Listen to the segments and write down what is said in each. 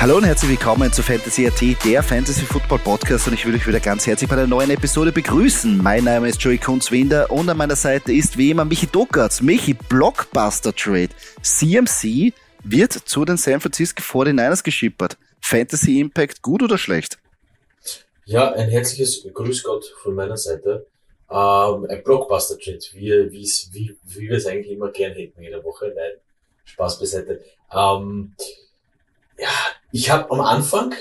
Hallo und herzlich willkommen zu Fantasy AT, der Fantasy Football Podcast und ich will euch wieder ganz herzlich bei einer neuen Episode begrüßen. Mein Name ist Joey Kunzwinder und an meiner Seite ist wie immer Michi Dockertz. Michi, Blockbuster Trade. CMC wird zu den San Francisco 49ers geschippert. Fantasy Impact gut oder schlecht? Ja, ein herzliches Grüß Gott von meiner Seite. Ähm, ein Blockbuster Trade, wie, wie, wie wir es eigentlich immer gern hätten jede Woche. Nein, Spaß beiseite. Ähm, ja, ich habe am Anfang,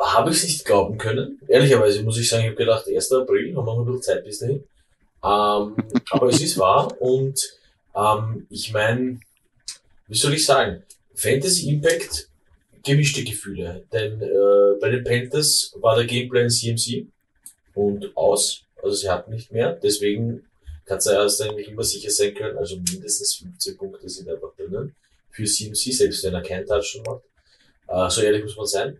habe ich es nicht glauben können. Ehrlicherweise muss ich sagen, ich habe gedacht, 1. April, haben wir noch ein bisschen Zeit bis dahin. Ähm, aber es ist wahr und ähm, ich meine, wie soll ich sagen, Fantasy Impact, gemischte Gefühle. Denn äh, bei den Panthers war der Gameplay CMC und aus. Also sie hatten nicht mehr. Deswegen kann es ja erst eigentlich immer sicher sein können, also mindestens 15 Punkte sind einfach drinnen für CMC, selbst wenn er keinen Touchdown macht. Äh, so ehrlich muss man sein.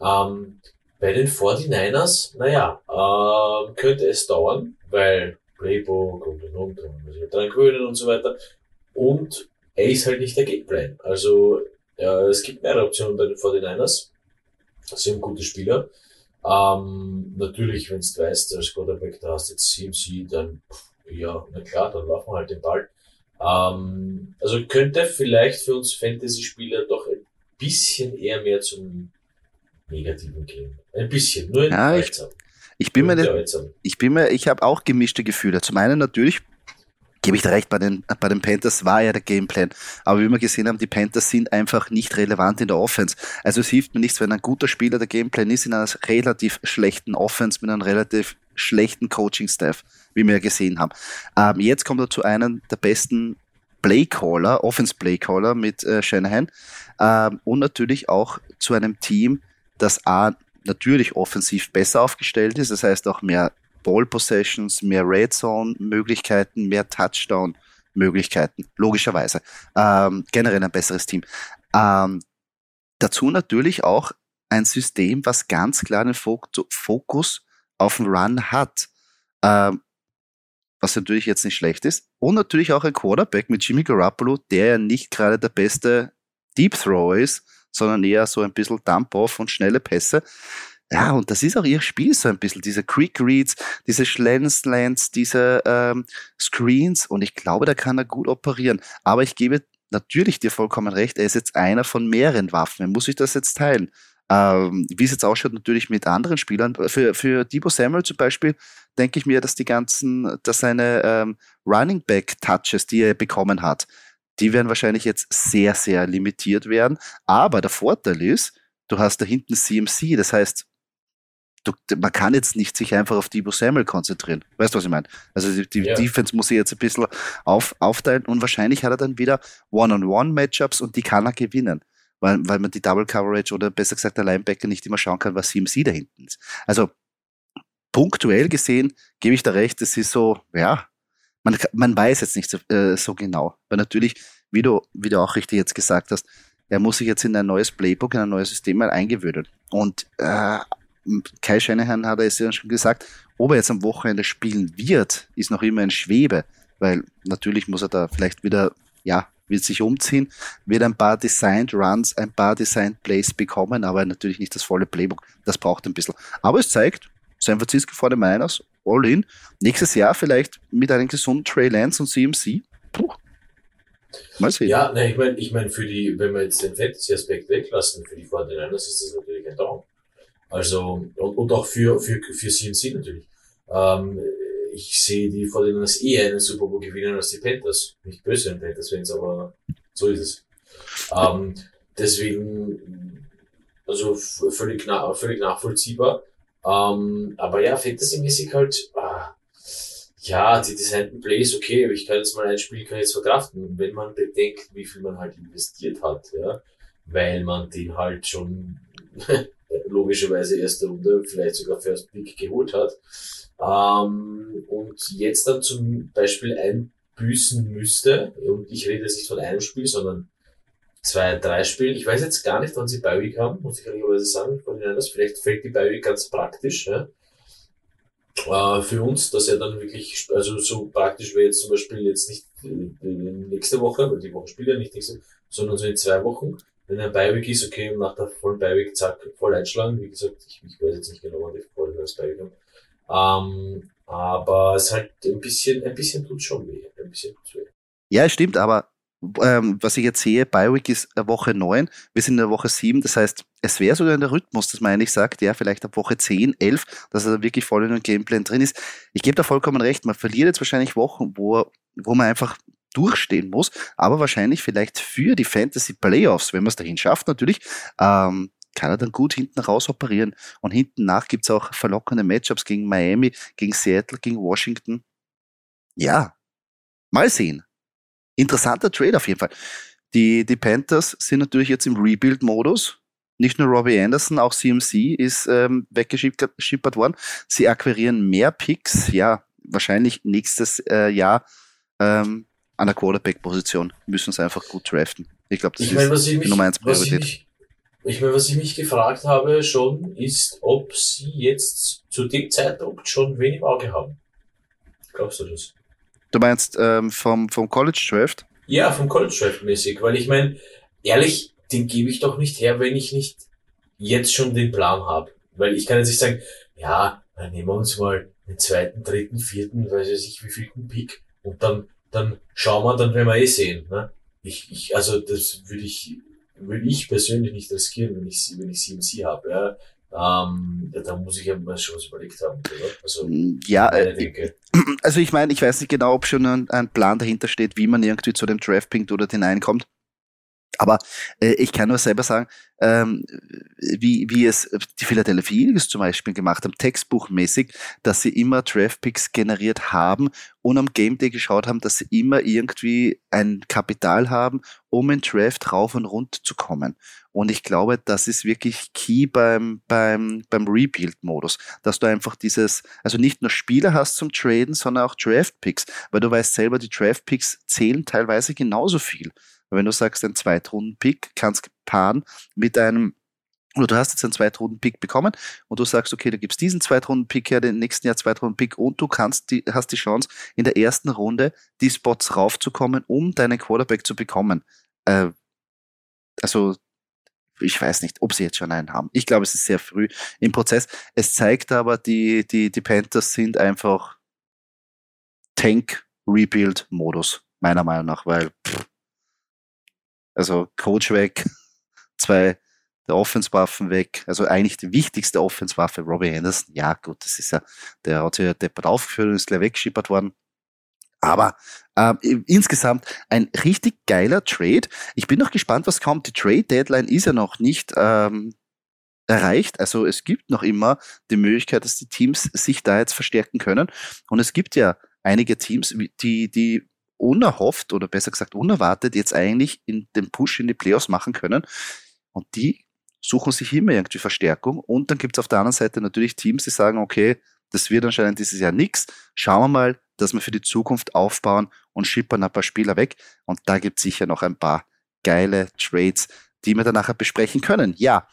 Ähm, bei den 49ers, naja, äh, könnte es dauern, weil Playbook und und und, und muss dran gewöhnen und so weiter. Und er ist halt nicht der Gameplan. Also äh, es gibt mehrere Optionen bei den 49ers. Sie haben gute Spieler. Ähm, natürlich, wenn du weißt, als Quarterback, da hast jetzt CMC, dann pff, ja, na klar, dann laufen wir halt den Ball. Ähm, also könnte vielleicht für uns Fantasy-Spieler doch bisschen eher mehr zum Negativen gehen. Ein bisschen, nur in ja, ich, ich bin mir, nicht, ich bin mir, ich habe auch gemischte Gefühle. Zum einen natürlich gebe ich da recht, bei den, bei den Panthers war ja der Gameplan. Aber wie wir gesehen haben, die Panthers sind einfach nicht relevant in der Offense. Also es hilft mir nichts, wenn ein guter Spieler der Gameplan ist in einer relativ schlechten Offense mit einem relativ schlechten Coaching-Staff, wie wir ja gesehen haben. Ähm, jetzt kommt er zu einem der besten Playcaller, Offense Playcaller mit äh, Shanahan ähm, und natürlich auch zu einem Team, das A, natürlich offensiv besser aufgestellt ist, das heißt auch mehr Ball Possessions, mehr Red Zone Möglichkeiten, mehr Touchdown Möglichkeiten, logischerweise. Ähm, generell ein besseres Team. Ähm, dazu natürlich auch ein System, was ganz klar den Fokus auf den Run hat. Ähm, was natürlich jetzt nicht schlecht ist. Und natürlich auch ein Quarterback mit Jimmy Garoppolo, der ja nicht gerade der beste Deep Throw ist, sondern eher so ein bisschen Dump-Off und schnelle Pässe. Ja, und das ist auch ihr Spiel so ein bisschen, diese Quick Reads, diese Slants, diese ähm, Screens und ich glaube, da kann er gut operieren. Aber ich gebe natürlich dir vollkommen recht, er ist jetzt einer von mehreren Waffen. Er muss sich das jetzt teilen. Ähm, wie es jetzt ausschaut, natürlich mit anderen Spielern. Für, für Debo Samuel zum Beispiel denke ich mir, dass die ganzen, dass seine ähm, Running Back Touches, die er bekommen hat, die werden wahrscheinlich jetzt sehr, sehr limitiert werden. Aber der Vorteil ist, du hast da hinten CMC, das heißt, du, man kann jetzt nicht sich einfach auf Debo Samuel konzentrieren. Weißt du, was ich meine? Also die, die ja. Defense muss sich jetzt ein bisschen auf, aufteilen und wahrscheinlich hat er dann wieder One-on-One-Matchups und die kann er gewinnen weil, weil man die Double Coverage oder besser gesagt der Linebacker nicht immer schauen kann, was CMC da hinten ist. Also punktuell gesehen gebe ich da recht, es ist so, ja, man, man weiß jetzt nicht so, äh, so genau. Weil natürlich, wie du, wie du auch richtig jetzt gesagt hast, er muss sich jetzt in ein neues Playbook, in ein neues System mal eingewöhnen. Und äh, Kai Shanahan hat es ja schon gesagt, ob er jetzt am Wochenende spielen wird, ist noch immer in Schwebe, weil natürlich muss er da vielleicht wieder ja, wird sich umziehen, wird ein paar Designed Runs, ein paar Designed Plays bekommen, aber natürlich nicht das volle Playbook. Das braucht ein bisschen. Aber es zeigt, San Francisco vor den Miners, all in. Nächstes Jahr vielleicht mit einem gesunden Trey Lance und CMC. Puh. Mal sehen. Ja, ne, ich meine, ich mein, für die, wenn wir jetzt den Fantasy-Aspekt weglassen, für die 49ers ist das natürlich ein Traum. Also, und, und auch für, für, für CMC natürlich. Ähm, ich sehe die als eher einen Super Bowl gewinnen als die Panthers. Nicht böse den Panthers-Fans, aber so ist es. Ähm, deswegen, also völlig, na, völlig nachvollziehbar. Ähm, aber ja, Fantasy-mäßig halt, ah, ja, die designten Plays, okay, aber ich kann jetzt mal ein Spiel, kann jetzt verkraften. wenn man bedenkt, wie viel man halt investiert hat, ja, weil man den halt schon logischerweise erste Runde, vielleicht sogar First Pick geholt hat, ähm, und jetzt dann zum Beispiel einbüßen müsste, und ich rede jetzt nicht von einem Spiel, sondern zwei, drei Spielen. Ich weiß jetzt gar nicht, wann sie bei haben, muss ich ehrlicherweise sagen, von den anders. Vielleicht fällt die bei ganz praktisch, ja. Äh, für uns, dass er dann wirklich, also so praktisch wäre jetzt zum Beispiel jetzt nicht nächste Woche, weil die Woche spielt ja nicht nächste, sondern so in zwei Wochen. Wenn ein Beiweg ist, okay, nach der vollen Beiweg, zack, voll einschlagen. Wie gesagt, ich, ich weiß jetzt nicht genau, wann die voll als Beiweg haben. Ähm, aber es halt ein bisschen, ein bisschen tut schon weh. Ein bisschen tut's weh. Ja, stimmt, aber ähm, was ich jetzt sehe, Biweek ist Woche 9, wir sind in der Woche 7, das heißt, es wäre sogar in der Rhythmus, dass man eigentlich sagt, ja, vielleicht ab Woche 10, 11, dass er da wirklich voll in einem Gameplan drin ist. Ich gebe da vollkommen recht, man verliert jetzt wahrscheinlich Wochen, wo, wo man einfach durchstehen muss, aber wahrscheinlich vielleicht für die Fantasy Playoffs, wenn man es dahin schafft natürlich, ähm, kann er dann gut hinten raus operieren. Und hinten nach gibt es auch verlockende Matchups gegen Miami, gegen Seattle, gegen Washington. Ja, mal sehen. Interessanter Trade auf jeden Fall. Die, die Panthers sind natürlich jetzt im Rebuild-Modus. Nicht nur Robbie Anderson, auch CMC ist ähm, weggeschippert worden. Sie akquirieren mehr Picks, ja, wahrscheinlich nächstes äh, Jahr ähm, an der Quarterback-Position. Müssen sie einfach gut draften. Ich glaube, das ich mein, ist die Nummer 1 Priorität. Ich meine, was ich mich gefragt habe schon, ist, ob sie jetzt zu dem Zeitpunkt schon wenig im Auge haben. Glaubst du das? Du meinst ähm, vom, vom College Draft? Ja, vom College Draft mäßig, weil ich meine, ehrlich, den gebe ich doch nicht her, wenn ich nicht jetzt schon den Plan habe. Weil ich kann jetzt nicht sagen, ja, dann nehmen wir uns mal den zweiten, dritten, vierten, weiß ich nicht, wie viel Pick und dann, dann schauen wir, dann werden wir eh sehen. Ne? Ich, ich, also das würde ich, würde ich persönlich nicht riskieren, wenn ich, wenn ich CMC habe. Ja? Ähm, da muss ich ja mal schon was überlegt haben, oder? Also, ja, äh, also ich meine, ich weiß nicht genau, ob schon ein, ein, Plan dahinter steht, wie man irgendwie zu dem Draftpink oder hineinkommt. Aber äh, ich kann nur selber sagen, ähm, wie, wie es die Philadelphia Eagles zum Beispiel gemacht haben, textbuchmäßig, dass sie immer Draftpicks generiert haben und am Game Day geschaut haben, dass sie immer irgendwie ein Kapital haben, um in Draft rauf und rund zu kommen. Und ich glaube, das ist wirklich key beim, beim, beim Rebuild-Modus, dass du einfach dieses, also nicht nur Spieler hast zum Traden, sondern auch Draft-Picks, weil du weißt selber, die Draft-Picks zählen teilweise genauso viel. Wenn du sagst, ein Zweitrunden-Pick kannst paaren mit einem oder du hast jetzt einen Zweitrunden-Pick bekommen und du sagst, okay, du gibst diesen Zweitrunden-Pick her, den nächsten Jahr Zweitrunden-Pick und du kannst die, hast die Chance, in der ersten Runde die Spots raufzukommen, um deinen Quarterback zu bekommen. Äh, also, ich weiß nicht, ob sie jetzt schon einen haben. Ich glaube, es ist sehr früh im Prozess. Es zeigt aber, die, die, die Panthers sind einfach Tank-Rebuild-Modus, meiner Meinung nach, weil pff, also Coach weg, zwei der Offenswaffen weg, also eigentlich die wichtigste Offenswaffe, Robbie Anderson. Ja, gut, das ist ja, der hat sich ja deppert aufgeführt und ist gleich weggeschippert worden. Aber äh, insgesamt ein richtig geiler Trade. Ich bin noch gespannt, was kommt. Die Trade Deadline ist ja noch nicht ähm, erreicht. Also es gibt noch immer die Möglichkeit, dass die Teams sich da jetzt verstärken können. Und es gibt ja einige Teams, die, die unerhofft oder besser gesagt unerwartet jetzt eigentlich in den Push in die Playoffs machen können. Und die suchen sich immer irgendwie Verstärkung. Und dann gibt es auf der anderen Seite natürlich Teams, die sagen, okay, das wird anscheinend dieses Jahr nichts. Schauen wir mal, dass wir für die Zukunft aufbauen und schippern ein paar Spieler weg. Und da gibt es sicher noch ein paar geile Trades, die wir dann nachher besprechen können. Ja,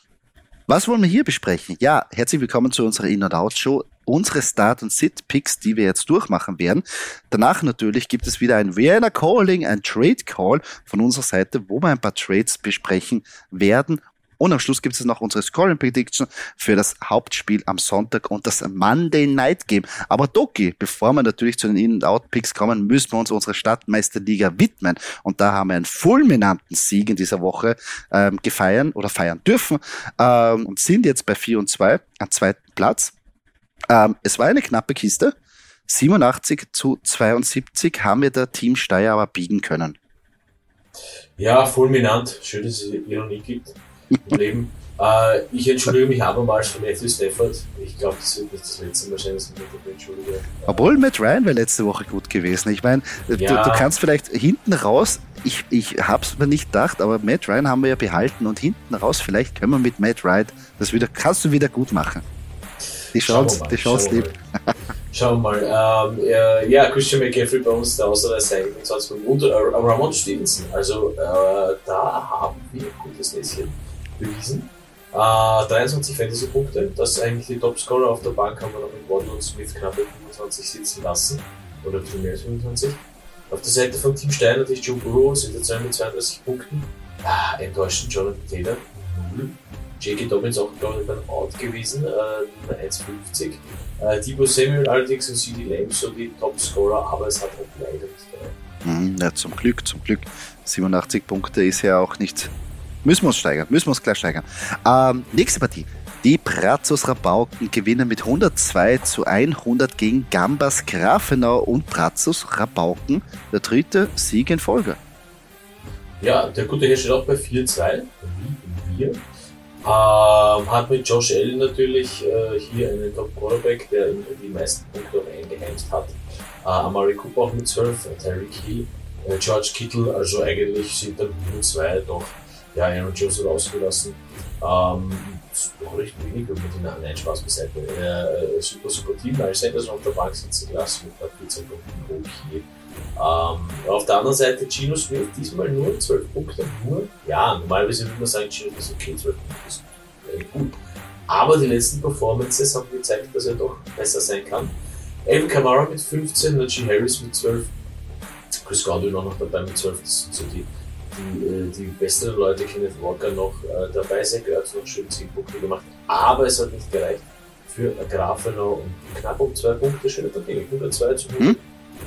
was wollen wir hier besprechen? Ja, herzlich willkommen zu unserer In- und Out-Show. Unsere Start- und Sit-Picks, die wir jetzt durchmachen werden. Danach natürlich gibt es wieder ein Vienna Calling, ein Trade Call von unserer Seite, wo wir ein paar Trades besprechen werden und am Schluss gibt es noch unsere Scoring Prediction für das Hauptspiel am Sonntag und das Monday Night Game. Aber Doki, bevor wir natürlich zu den In-Out-Picks kommen, müssen wir uns unserer Stadtmeisterliga widmen. Und da haben wir einen fulminanten Sieg in dieser Woche ähm, gefeiern oder feiern dürfen ähm, und sind jetzt bei 4 und 2 am zweiten Platz. Ähm, es war eine knappe Kiste. 87 zu 72 haben wir der Team Steyr aber biegen können. Ja, fulminant. Schön, dass es Ironie gibt im Leben. Äh, ich entschuldige mich abermals für Matthew Stafford. Ich glaube, das wird nicht das letzte Mal sein, dass ich mich dafür entschuldige. Obwohl Matt Ryan wäre letzte Woche gut gewesen. Ich meine, ja. du, du, kannst vielleicht hinten raus, ich, ich habe es mir nicht gedacht, aber Matt Ryan haben wir ja behalten und hinten raus, vielleicht können wir mit Matt Ryan das wieder, kannst du wieder gut machen. Die Chance, die Chance lebt. Schauen wir mal. Ähm, äh, ja, Christian McCaffrey bei uns, der Außerreißer 20 und äh, Ramon Stevenson. Also äh, da haben wir ein gutes Näschen bewiesen. Äh, 23 Fantasy-Punkte, das ist eigentlich die Topscorer auf der Bank, haben wir noch mit Gordon und Smith knapp bei 25 sitzen lassen. Oder viel mehr als 25. Auf der Seite von Team Stein natürlich Joe Burrow, sind jetzt mit 32 Punkten. Ah, enttäuschend Jonathan Taylor, 0. J.K. Dobbins auch, glaube ich, beim Out gewesen, äh, 1,50. Äh, Debo Samuel allerdings und CD Lamb so die Topscorer, aber es hat halt leider nicht. Mhm, ja, zum Glück, zum Glück. 87 Punkte ist ja auch nicht Müssen wir uns steigern, müssen wir uns gleich steigern. Ähm, nächste Partie. Die Brazos Rabauken gewinnen mit 102 zu 100 gegen Gambas Grafenau und Brazos Rabauken. Der dritte Sieg in Folge. Ja, der gute Herr steht auch bei 4-2, wie wir. Ähm, hat mit Josh Allen natürlich äh, hier einen Top-Quarterback, der die meisten Punkte eingeheimst hat. Äh, Amari Cooper auch mit 12, Terry Key, äh, George Kittle, also eigentlich sind dann nur zwei doch ja, Aaron Jones hat ausgelassen. Ähm, recht wenig, man den nein, Spaß beiseite. Äh, super, super Team. Als Sanders auf der Bank sitzen gelassen mit einer 14 Punkten. Okay. Ähm, auf der anderen Seite Gino Smith diesmal nur 12 Punkte. Nur, ja, normalerweise würde man sagen, Gino ist okay, 12 Punkte ist gut. Aber die letzten Performances haben gezeigt, dass er doch besser sein kann. Evan Kamara mit 15, Najee Harris mit 12, Chris Godwin auch noch dabei mit 12. Das sind so die die, äh, die besseren Leute, Kenneth Walker, noch äh, dabei sein. Er hat noch schön 10 Punkte gemacht, aber es hat nicht gereicht für Grafenau und knapp um 2 Punkte schön dagegen. 102 zu 100.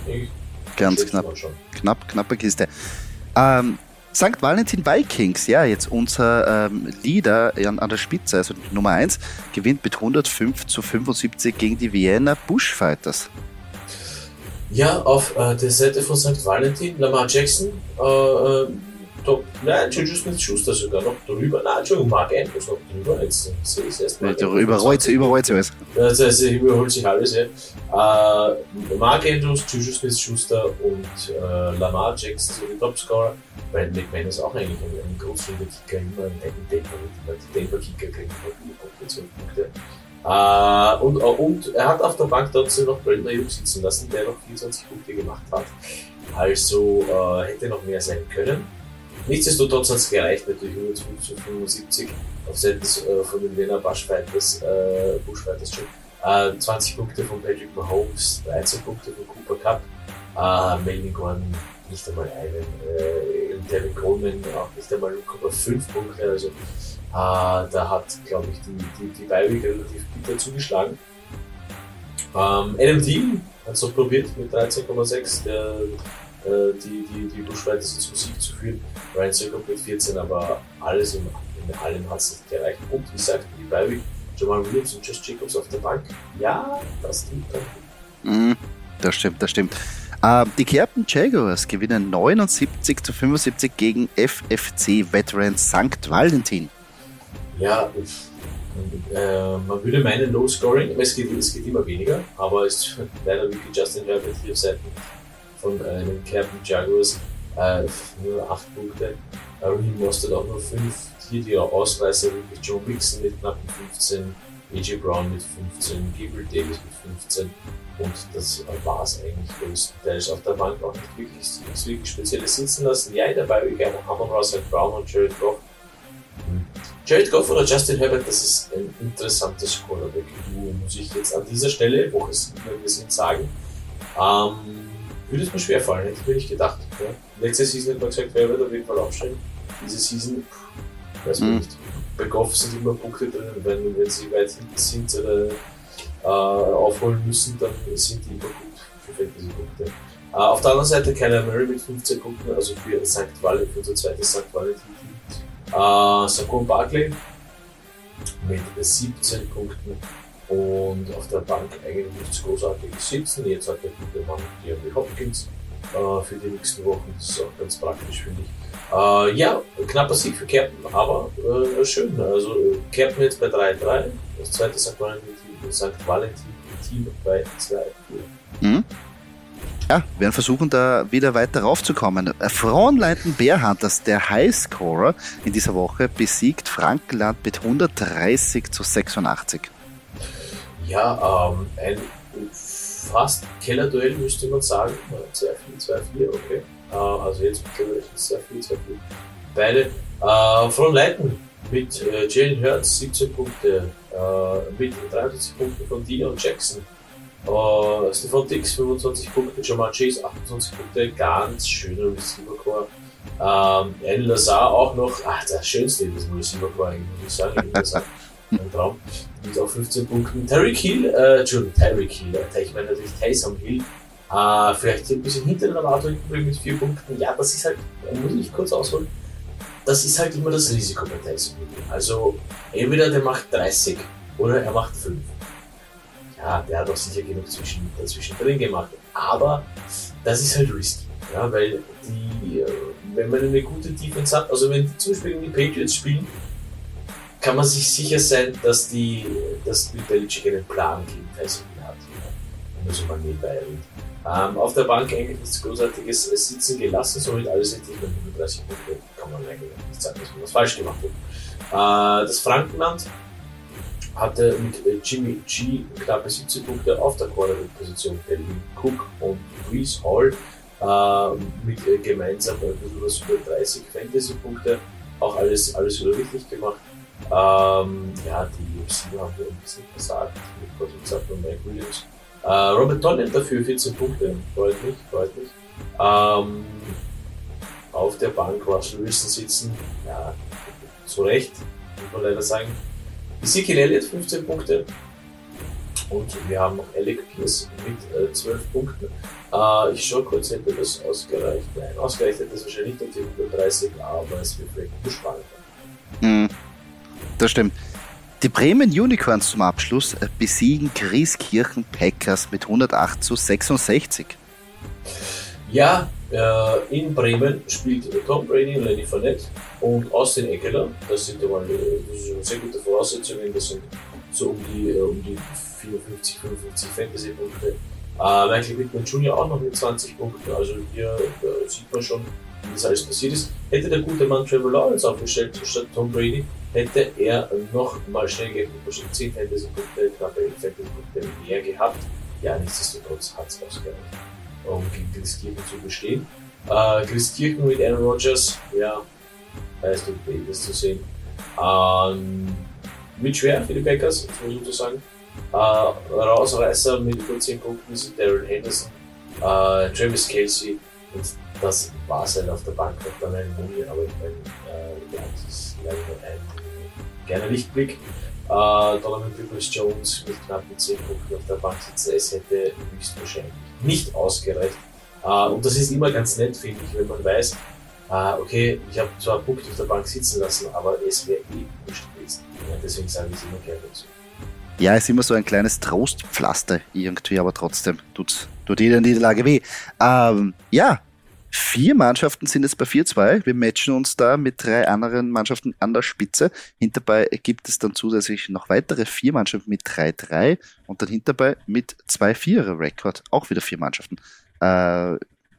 Hm? Ganz knapp. Knapp, knappe Kiste. Ähm, St. Valentin Vikings, ja, jetzt unser ähm, Leader an, an, der Spitze, also Nummer 1, gewinnt mit 105 zu 75 gegen die Vienna Bushfighters. Ja, auf äh, der Seite von St. Valentin, Lamar Jackson, äh, äh Top, nein, Juju Smith-Schuster sogar noch drüber. Nein, Entschuldigung, Mark Andrews noch drüber. Jetzt sehe ich es erst mal. Überrollt sie, überrollt sie alles. Das heißt, überholt sich alles, ja. Äh, Mark Andrews, Juju Smith-Schuster und äh, Lamar Jackson so die Topscorer. Brandon McMahon ist auch eigentlich ein, großartiger Kicker, immer ein Denver, die Denver Kicker kriegen immer viele Punkte, 12 Punkte. Uh, und, uh, und er hat auf der Bank trotzdem noch Brandon Ayuk sitzen lassen, der noch 24 Punkte gemacht hat. Also uh, hätte noch mehr sein können. Nichtsdestotrotz hat es gereicht, natürlich 150 75 auf Seiten äh, von den Wiener Bushfighters, äh, Bushfighters schon. Äh, 20 Punkte von Patrick Mahomes, 13 Punkte von Cooper Cup, äh, Melvin Gordon nicht einmal einen, äh, Devin Coleman auch nicht einmal Cooper 5 Punkte, also äh, da hat, glaube ich, die, die, die Beiweg relativ bitter zugeschlagen. Ähm, Adam Thielen hat es noch probiert mit 13,6, der äh, die, die, die Bushfighter zum Sieg zu führen. Ryan Circuit mit 14, aber alles in, in allem hat es nicht gereicht. Und wie gesagt, die Beiweg, Jamal Williams und Josh Jacobs auf der Bank, ja, das dann. Mhm, das stimmt, das stimmt. Uh, die Kerpen Jaguars gewinnen 79 zu 75 gegen FFC Veteran St. Valentin. Ja, äh, man würde meinen Low Scoring, es geht, es geht immer weniger, aber es ist leider wirklich Justin Herbert hier auf Seiten von äh, den Captain Jaguars äh, nur 8 Punkte. Raheem Mostert auch nur 5. Hier die Ausreißer wirklich Joe Mixon mit knappen 15, AJ Brown mit 15, Gabriel Davis mit 15 und das war es eigentlich größtenteils. Auf der Bank auch nicht wirklich, nichts wirklich Spezielles sitzen lassen. Ja, dabei wie gerne Hammer Russell Brown und Jared Goff. Hm. Jared Goff oder Justin Herbert, das ist ein interessantes Quarterback-Duo, muss ich jetzt an dieser Stelle, Woche 7, wir sind, sagen. Ähm, würde es mir schwer fallen, hätte ich mir nicht gedacht. Ja. Letzte Season hat man gesagt, wer wird auf jeden Fall aufsteigen. Diese Season, pff, weiß man mhm. nicht. Bei Goff sind immer Punkte drin, wenn, wenn sie weit hinten sind oder äh, aufholen müssen, dann sind die immer gut für Fantasy-Punkte. Äh, auf der anderen Seite Kyler Murray mit 15 Punkten, also für St. Valentin, für unser zweites St. Valentin. Äh, Saquon Barkley mit 17 Punkten und auf der Bank eigentlich nichts Großartiges sitzen. Jetzt hat der gute Mann DeAndre Hopkins äh, für die nächsten Wochen. Das ist auch ganz praktisch, finde ich. Äh, ja, knapper Sieg für Captain, aber äh, schön. Also Captain jetzt bei 3-3, das zweite St. Valentin, St. Valentin Team bei 2 mhm. Ja, werden versuchen, da wieder weiter raufzukommen. Frauenleiten Bärhunters, der Highscorer in dieser Woche, besiegt Frankenland mit 130 zu 86. Ja, ähm, ein fast Kellerduell müsste man sagen. 2-4, 2-4, okay. Äh, also jetzt mittlerweile 2-4, 2-4. Beide. Äh, Frauenleiten mit äh, Jalen Hurts 17 Punkte, äh, mit 73 Punkten von Dion Jackson Uh, Stefan Dix 25 Punkte, Jamal Chase 28 Punkte, ganz schöner Receiver Core. Ähm, Alan Lazar auch noch, ach, der schönste in diesem Receiver Core muss ich sagen. Ein Traum. Mit auch 15 Punkten. Terry Hill, äh, Entschuldigung, Terry Hill, äh, ich meine natürlich Tyson Hill, äh, vielleicht ein bisschen hinter den Erwartungen mit 4 Punkten. Ja, das ist halt, muss ich kurz ausholen, das ist halt immer das Risiko bei Tyson Hill. Also, entweder der macht 30 oder er macht 5 ja, der hat auch sicher genug zwischen, dazwischen drin gemacht. Aber das ist halt risky. Ja, weil die, äh, wenn man eine gute Defense hat, also wenn die zum Beispiel die Patriots spielen, kann man sich sicher sein, dass die, dass die Belichick einen Plan gegen Tyson hat. Ja. Muss man nebenbei. Ähm, auf der Bank eigentlich nichts Großartiges sitzen gelassen, somit alles hätte ich mit 35 Punkte, kann man eigentlich nicht sagen, dass man was falsch gemacht hat. Äh, das Frankenland hatte mit äh, Jimmy G knappe 17 Punkte auf der Quarterback-Position. Delvin Cook und Reese Hall äh, mit äh, gemeinsam ein bisschen was über 30 Fantasy-Punkte. Auch alles, alles wieder richtig gemacht. Ähm, ja, die UFC haben wir ein bisschen versagt mit und und Mike Williams. Äh, Robert Donnet dafür 14 Punkte, freut mich, freut mich. Ähm, auf der Bank Russell Wilson sitzen, ja, zu Recht, muss man leider sagen. Ezekiel Elliott 15 Punkte. Und wir haben noch Alec Pierce mit äh, 12 Punkten. Äh, ich schaue kurz, hätte das ausgereicht. Nein, ausgereicht hätte das wahrscheinlich nicht auf die 130, aber es wird vielleicht spannend. Mm, das stimmt. Die Bremen Unicorns zum Abschluss äh, besiegen Grieskirchen Packers mit 108 zu 66. Ja, äh, in Bremen spielt Tom Brady und Lenny Fournette und Austin Eckler. Das sind einmal das sehr gute Voraussetzungen. Das sind so um die, äh, um die 54, 55 Fantasy-Punkte. Äh, Michael Pittman Jr. auch noch mit 20 Punkten. Also hier äh, sieht man schon, wie das alles passiert ist. Hätte der gute Mann Trevor Lawrence aufgestellt statt Tom Brady, hätte er noch mal schnell gerechnet, wahrscheinlich 10 Fantasy-Punkte, knappe 11 Fantasy-Punkte mehr gehabt. Ja, nichtsdestotrotz hat es ausgereicht um gegen Christkirchen zu bestehen. Äh, Christkirchen mit Aaron Rodgers, ja, da ist Babies zu sehen. Ähm, mit schwer für die Packers, muss ich so sagen. Äh, Rausreißer mit über 10 Punkten sind Daryl Henderson, äh, Travis Kelsey und das war es halt auf der Bank noch dann ein Mumie, aber ich meine, äh, ja, das ist leider ein kleiner Lichtblick. Äh, Donovan Peoples Jones mit knappen 10 Punkten auf der Bank sitzen, es hätte höchstwahrscheinlich nicht ausgereicht. Äh, und das ist immer ganz nett, finde ich, wenn man weiß, äh, okay, ich habe zwar einen Punkt auf der Bank sitzen lassen, aber es wäre eh nicht gewesen. Ja, deswegen sage ich es immer gerne dazu. Ja, ist immer so ein kleines Trostpflaster irgendwie, aber trotzdem tut's, tut jeder Niederlage weh. Ähm, ja, Vier Mannschaften sind jetzt bei 4-2. Wir matchen uns da mit drei anderen Mannschaften an der Spitze. Hinterbei gibt es dann zusätzlich noch weitere vier Mannschaften mit 3-3 und dann hinterbei mit 2-4er-Rekord. Auch wieder vier Mannschaften. Äh,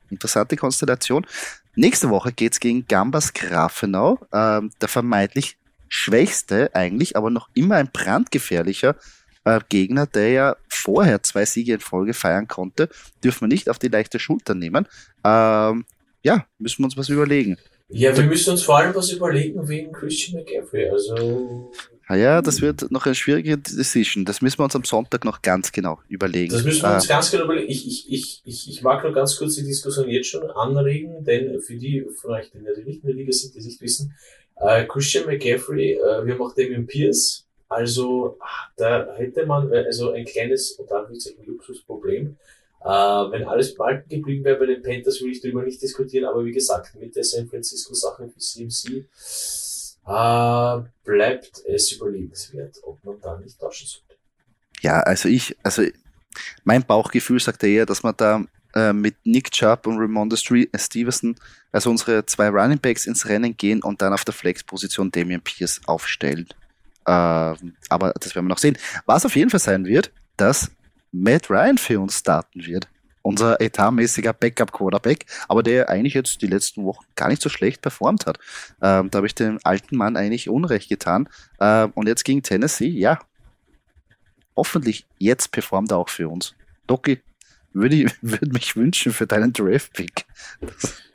interessante Konstellation. Nächste Woche geht's gegen Gambas Grafenau, äh, der vermeintlich schwächste eigentlich, aber noch immer ein brandgefährlicher äh, Gegner, der ja vorher zwei Siege in Folge feiern konnte, dürfen wir nicht auf die leichte Schulter nehmen. Ähm, ja, müssen wir uns was überlegen. Ja, wir müssen uns vor allem was überlegen wegen Christian McCaffrey. Also. Ah ja, das wird noch eine schwierige Decision. Das müssen wir uns am Sonntag noch ganz genau überlegen. Das müssen wir uns äh, ganz genau überlegen. Ich, ich, ich, ich, ich mag noch ganz kurz die Diskussion jetzt schon anregen, denn für die von euch, die nicht in der Liga sind, die nicht wissen, äh, Christian McCaffrey, äh, wir haben auch Damien Pierce, also da hätte man also ein kleines, unter Anführungszeichen, Luxusproblem. Äh, wenn alles behalten geblieben wäre bei den Panthers, will ich darüber nicht diskutieren, aber wie gesagt, mit der San Francisco-Sache für CMC äh, bleibt es überlegenswert, ob man da nicht tauschen sollte. Ja, also ich, also mein Bauchgefühl sagt eher, dass man da äh, mit Nick Chubb und Ramonda Stevenson, also unsere zwei Running Backs ins Rennen gehen und dann auf der Flex-Position Damian Pierce aufstellen. Äh, aber das werden wir noch sehen. Was auf jeden Fall sein wird, dass Matt Ryan für uns starten wird. Unser etatmäßiger Backup-Quarterback, aber der eigentlich jetzt die letzten Wochen gar nicht so schlecht performt hat. Ähm, da habe ich dem alten Mann eigentlich Unrecht getan. Ähm, und jetzt gegen Tennessee, ja, hoffentlich jetzt performt er auch für uns. Doki, würde ich würde mich wünschen für deinen Draft-Pick.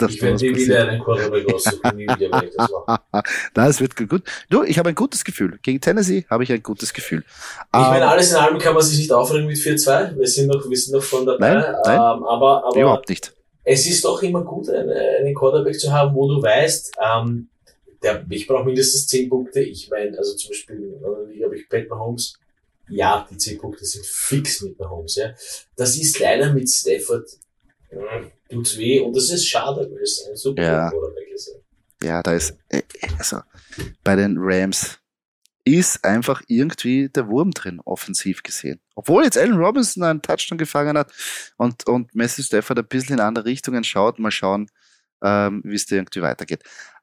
Ich werde dir wieder einen Quarterback aussuchen, nie wieder, ich das mache. das wird gut. Du, ich habe ein gutes Gefühl. Gegen Tennessee habe ich ein gutes Gefühl. Ich um, meine, ähm, alles in allem kann man sich nicht aufregen mit 4-2. Wir sind noch, wir sind noch von dabei. Nein, nein, ähm, aber, aber überhaupt nicht. Es ist doch immer gut, einen, einen Quarterback zu haben, wo du weißt, ähm, der, ich brauche mindestens 10 Punkte. Ich meine, also zum Beispiel, äh, habe ich Pat Mahomes, ja, die 10 Punkte sind fix mit Mahomes. Ja. Das ist leider mit Stafford, äh, tut's weh und das ist schade, weil es ein super ja. Quarterback ist. Ja, da ist, äh, also bei den Rams ist einfach irgendwie der Wurm drin, offensiv gesehen. Obwohl jetzt Allen Robinson einen Touchdown gefangen hat und, und Messi Stafford ein bisschen in andere Richtungen schaut, mal schauen, ähm, wie es da irgendwie weitergeht.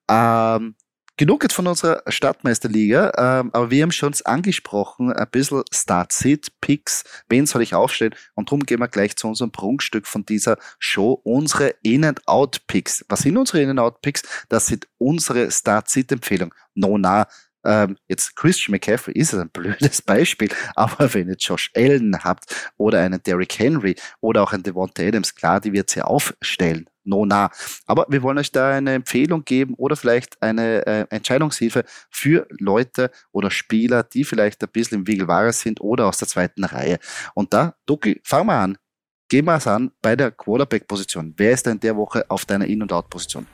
Ähm, Genug jetzt von unserer Stadtmeisterliga, ähm, aber wir haben schon angesprochen, ein bisschen Start-Sit-Picks, wen soll ich aufstellen? Und darum gehen wir gleich zu unserem Prunkstück von dieser Show, unsere In-and-Out-Picks. Was sind unsere In-and-Out-Picks? Das sind unsere Start-Sit-Empfehlungen. Nona, ähm, jetzt Christian McCaffrey ist ein blödes Beispiel, aber wenn ihr Josh Allen habt oder einen Derrick Henry oder auch einen Devonta Adams, klar, die wird sie aufstellen no nah. Aber wir wollen euch da eine Empfehlung geben oder vielleicht eine äh, Entscheidungshilfe für Leute oder Spieler, die vielleicht ein bisschen im Wiegelware sind oder aus der zweiten Reihe. Und da, Duki, fang mal an. Wir es an bei der Quarterback-Position. Wer ist denn der Woche auf deiner In- und Out-Position?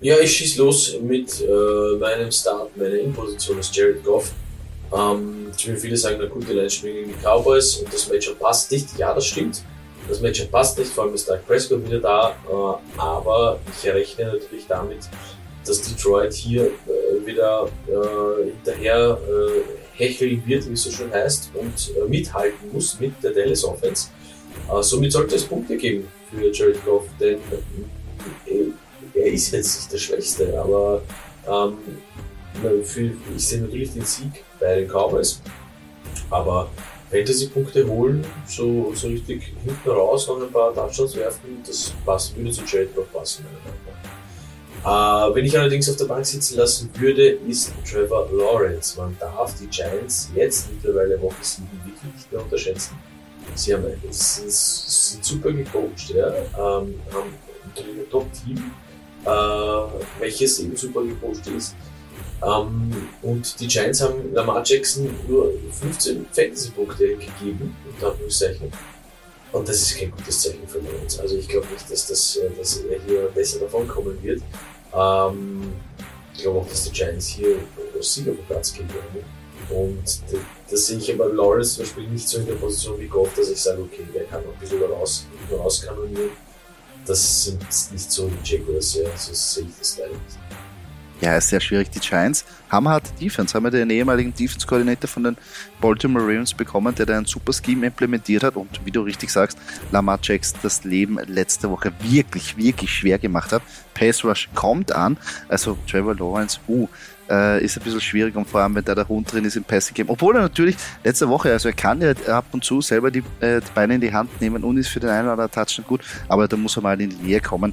Ja, ich schieße los mit äh, meinem Start. Meine In-Position ist Jared Goff. Ähm, viele sagen, na gut, die Lions spielen gegen die Cowboys und das Matchup passt nicht. Ja, das stimmt. Das Matchup passt nicht, vor allem ist Doug Prescott wieder da, äh, aber ich rechne natürlich damit, dass Detroit hier äh, wieder äh, hinterher hecheln wird, wie es so schön heißt, und mithalten muss mit der Dallas Offense. Somit sollte es Punkte geben für Jared Goff, denn er ist jetzt nicht der Schwächste, aber ähm, ich sehe natürlich den Sieg bei den Cowboys, aber Fantasy-Punkte holen, so, so richtig hinten raus noch ein paar Touchdowns werfen, das passt, würde zu Jared Goff passen, äh, wenn ich allerdings auf der Bank sitzen lassen würde, ist Trevor Lawrence. Man darf die Giants jetzt mittlerweile Woche 7 wirklich nicht mehr unterschätzen. Sie haben, sind, sind super gecoacht, ja, ähm, haben ein Top-Team, äh, welches eben super gecoacht ist. Ähm, und die Giants haben Lamar Jackson nur 15 Fantasy-Punkte gegeben, unter Anführungszeichen. Und das ist kein gutes Zeichen für uns. Also ich glaube nicht, dass, das, äh, dass er hier besser davon kommen wird. Ähm, ich glaube auch, dass die Giants hier als Sieger vom Platz gehen werden. Und das sehe ich aber Lawrence zum Beispiel nicht so in der Position wie Goff, dass ich sage, okay, der kann noch ein bisschen raus, rauskanonieren. Das sind nicht so die Jaguars, ja, so sehe ich das leider nicht. Ja, ist sehr schwierig. Die Giants haben harte Defense, haben wir den ehemaligen Defense-Koordinator von den Baltimore Ravens bekommen, der da ein super Scheme implementiert hat und wie du richtig sagst, Lamar Jackson das Leben letzte Woche wirklich, wirklich schwer gemacht hat. Pass Rush kommt an, also Trevor Lawrence, uh, äh, ist ein bisschen schwierig und vor allem, wenn da der Hund drin ist im Passing Game. Obwohl er natürlich letzte Woche, also er kann ja ab und zu selber die, äh, die Beine in die Hand nehmen und ist für den einen oder anderen Touchdown gut, aber da muss er mal in die Nähe kommen.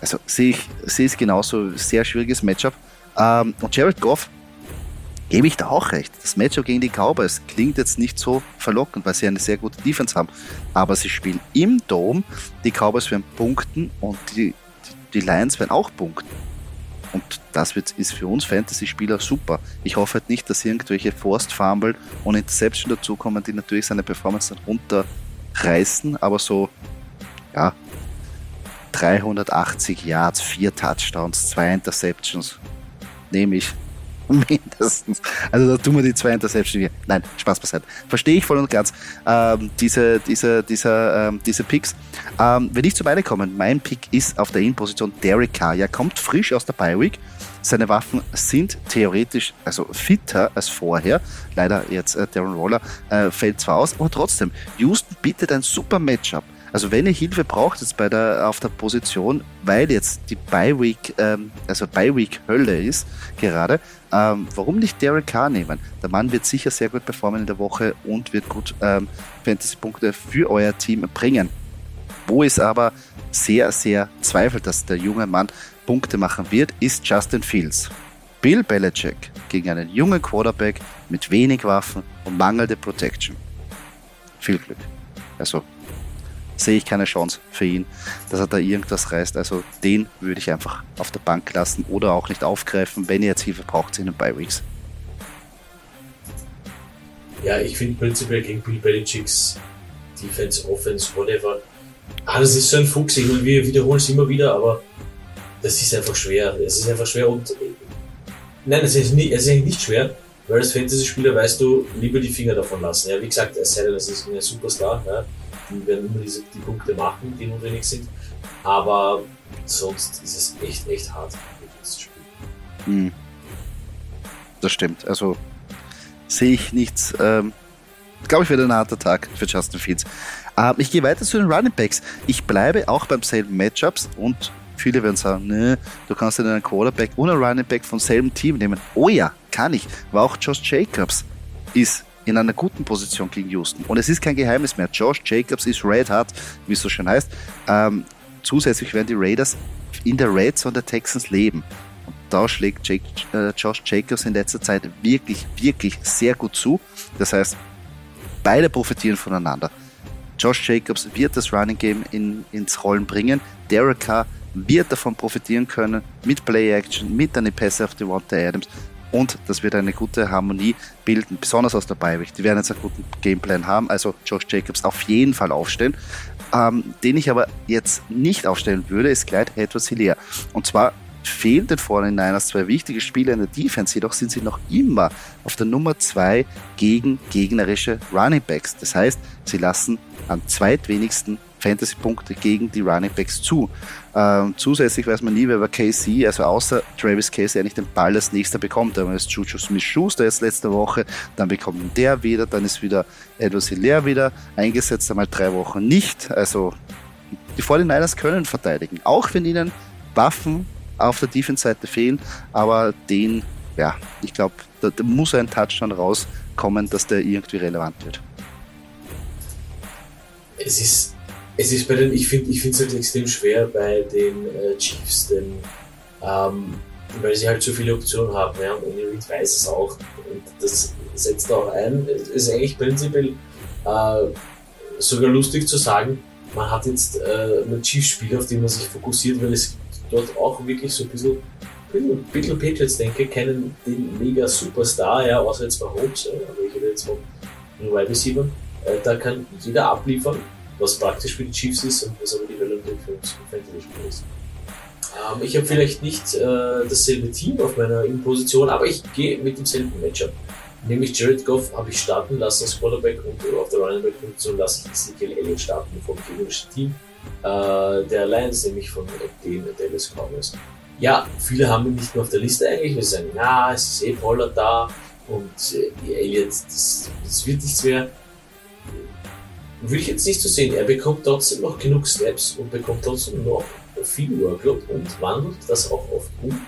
Also sehe ich, sehe es genauso, sehr schwieriges Matchup. Ähm, und Jared Goff, gebe ich da auch recht. Das Matchup gegen die Cowboys klingt jetzt nicht so verlockend, weil sie eine sehr gute Defense haben. Aber sie spielen im Dom, die Cowboys werden punkten und die, die, die Lions werden auch punkten. Und das wird, ist für uns Fantasy-Spieler super. Ich hoffe halt nicht, dass irgendwelche Forced Fumble und Interception dazukommen, die natürlich seine Performance dann runterreißen, aber so, ja, 380 Yards, vier Touchdowns, zwei Interceptions. Nehme ich. Mindestens. Also da tun wir die zwei Interceptions. Nein, Spaß beiseite. Verstehe ich voll und ganz. Ähm, diese, diese, diese, ähm, diese Picks. Ähm, wenn ich zu beide kommen, mein Pick ist auf der In-Position Derek Carr. Er kommt frisch aus der Bye-Week. Seine Waffen sind theoretisch also fitter als vorher. Leider jetzt äh, Darren Roller äh, fällt zwar aus, aber trotzdem, Houston bietet ein super Matchup. Also wenn ihr Hilfe braucht jetzt bei der, auf der Position, weil jetzt die Bye-Week, ähm, also Bye-Week Hölle ist gerade, ähm, warum nicht Derek Carr nehmen? Der Mann wird sicher sehr gut performen in der Woche und wird gut ähm, Fantasy-Punkte für euer Team bringen. Wo es aber sehr, sehr zweifelt, dass der junge Mann Punkte machen wird, ist Justin Fields. Bill Belichick gegen einen jungen Quarterback mit wenig Waffen und mangelnde Protection. Viel Glück. Also sehe ich keine Chance für ihn, dass er da irgendwas reißt. Also den würde ich einfach auf der Bank lassen oder auch nicht aufgreifen, wenn ihr jetzt Hilfe braucht in den Bye Weeks. Ja, ich finde prinzipiell gegen Bill Belichicks Defense, Offense, whatever. Ah, das ist so ein Fuchs. Ich meine, wir wiederholen es immer wieder, aber das ist einfach schwer. Es ist einfach schwer und nein, es ist nicht, es ist nicht schwer, weil als Fantasy-Spieler weißt du, lieber die Finger davon lassen. Ja, wie gesagt, es sei denn, das ist ein Superstar. Ja die werden immer diese, die Punkte machen, die notwendig sind. Aber sonst ist es echt, echt hart, das Spiel. Hm. Das stimmt. Also sehe ich nichts. Ähm, Glaube ich, wird ein harter Tag für Justin Fields. Ähm, ich gehe weiter zu den Running Backs. Ich bleibe auch beim selben Matchups und viele werden sagen, ne, du kannst einen Quarterback und einen Running Back vom selben Team nehmen. Oh ja, kann ich. War auch Josh Jacobs ist in einer guten Position gegen Houston. Und es ist kein Geheimnis mehr. Josh Jacobs ist Red Hot, wie es so schön heißt. Ähm, zusätzlich werden die Raiders in der Red Zone der Texans leben. Und da schlägt Jake, äh, Josh Jacobs in letzter Zeit wirklich, wirklich sehr gut zu. Das heißt, beide profitieren voneinander. Josh Jacobs wird das Running Game in, ins Rollen bringen. Derek Carr wird davon profitieren können mit Play Action, mit einer Pässe auf Devonta Adams und das wird eine gute Harmonie bilden, besonders aus der Beiweg. Die werden jetzt einen guten Gameplan haben, also Josh Jacobs auf jeden Fall aufstellen. Ähm, den ich aber jetzt nicht aufstellen würde, ist Clyde Edwards Hilaire. Und zwar fehlen den 49ers zwei wichtige Spieler in der Defense, jedoch sind sie noch immer auf der Nummer zwei gegen gegnerische Running Backs. Das heißt, sie lassen am zweitwenigsten Fantasy-Punkte gegen die Running Backs zu. Ähm, zusätzlich weiß man nie, wer bei KC, also außer Travis Casey, eigentlich den Ball als nächster bekommt. Da ist Juju Smith-Schuster jetzt letzte Woche, dann bekommt der wieder, dann ist wieder Edward Hilaire wieder eingesetzt, einmal drei Wochen nicht. Also die 49ers können verteidigen, auch wenn ihnen Waffen auf der Defense-Seite fehlen, aber den, ja, ich glaube, da, da muss ein Touchdown rauskommen, dass der irgendwie relevant wird. Es ist es ist bei den, ich finde es halt extrem schwer bei den äh, Chiefs, denn ähm, weil sie halt so viele Optionen haben, ja, und Reid weiß es auch. Und das setzt auch ein. Es ist eigentlich prinzipiell äh, sogar lustig zu sagen, man hat jetzt äh, einen Chiefs-Spieler, auf den man sich fokussiert, weil es dort auch wirklich so ein bisschen, ein bisschen Patriots denke, kennen den mega Superstar, ja, außer jetzt bei Holmes, ja, aber ich rede jetzt von Wide Receiver. Äh, da kann jeder abliefern was praktisch für die Chiefs ist und was aber die Hölle für uns Fantasy-Spieler ist. Ähm, ich habe vielleicht nicht äh, dasselbe Team auf meiner Position, aber ich gehe mit demselben Matchup. Nämlich Jared Goff habe ich starten lassen als Quarterback und auf der Running Back Position lasse ich Ezekiel Elliott starten vom gegnerischen Team äh, der Lions, nämlich von den Dallas Cowboys. Ja, viele haben ihn nicht mehr auf der Liste eigentlich, wir sagen, na, es ist eh Pollard da und äh, Elliott, das, das wird nichts mehr würde ich jetzt nicht so sehen. Er bekommt trotzdem noch genug Snaps und bekommt trotzdem noch viel Workload und wandelt das auch oft um.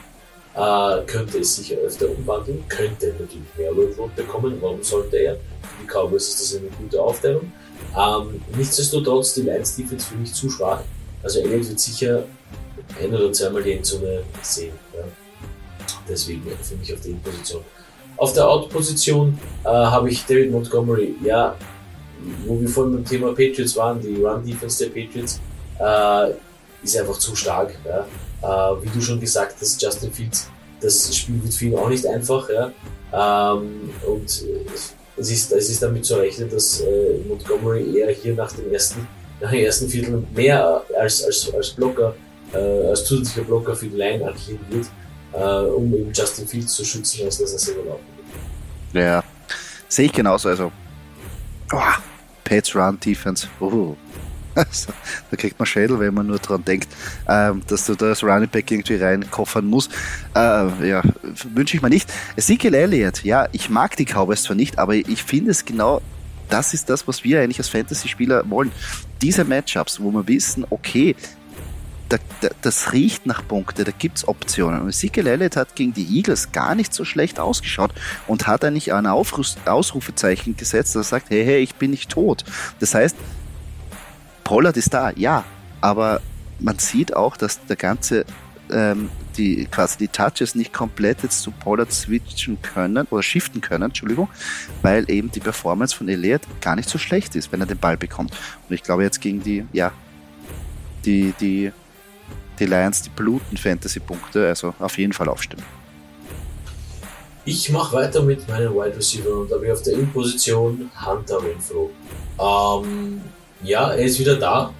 Äh, könnte es sicher öfter umwandeln, könnte natürlich mehr Workload bekommen. Warum sollte er? Für die Cowboys ist das eine gute Aufteilung. Ähm, nichtsdestotrotz, die Lions Defense für mich zu schwach. Also Elliott wird sicher ein oder zweimal die Endzone sehen. Ja. Deswegen für mich auf der In-Position. Auf der Out-Position äh, habe ich David Montgomery. Ja, wo wir vorhin beim Thema Patriots waren, die Run-Defense der Patriots äh, ist einfach zu stark. Ja. Äh, wie du schon gesagt hast, Justin Fields, das Spiel wird ihn auch nicht einfach. Ja. Ähm, und es ist, es ist damit zu rechnen, dass äh, Montgomery eher hier nach dem ersten, nach dem ersten Viertel mehr als, als, als Blocker, äh, als zusätzlicher Blocker für die Line agieren wird. äh, um eben Justin Fields zu schützen, als dass er selber laufen will. Ja, sehe ich genauso. Also, oh, Pets Run Defense. Oh. Also, da kriegt man Schädel, wenn man nur dran denkt, ähm, dass du das Running Back irgendwie reinkoffern musst. Äh, ja, wünsche ich mir nicht. Ezekiel Elliott, ja, ich mag die Cowboys zwar nicht, aber ich finde es genau, das ist das, was wir eigentlich als Fantasy-Spieler wollen. Diese Matchups, wo wir wissen, okay, da, da, das riecht nach Punkte, da gibt's Optionen. Und Ezekiel Elliott hat gegen die Eagles gar nicht so schlecht ausgeschaut und hat eigentlich ein Aufruf, Ausrufezeichen gesetzt, dass er sagt, hey, hey, ich bin nicht tot. Das heißt, Pollard ist da, ja, aber man sieht auch, dass der ganze ähm, die quasi die Touches nicht komplett jetzt zu Pollard switchen können oder shiften können, Entschuldigung, weil eben die Performance von Elliott gar nicht so schlecht ist, wenn er den Ball bekommt. Und ich glaube jetzt gegen die, ja, die, die, die Lions, die bluten Fantasy-Punkte, also auf jeden Fall aufstimmen. Ich mache weiter mit meinen Wide Receiver und da habe ich auf der In-Position Hunter Renfro. Ähm, ja, er ist wieder da.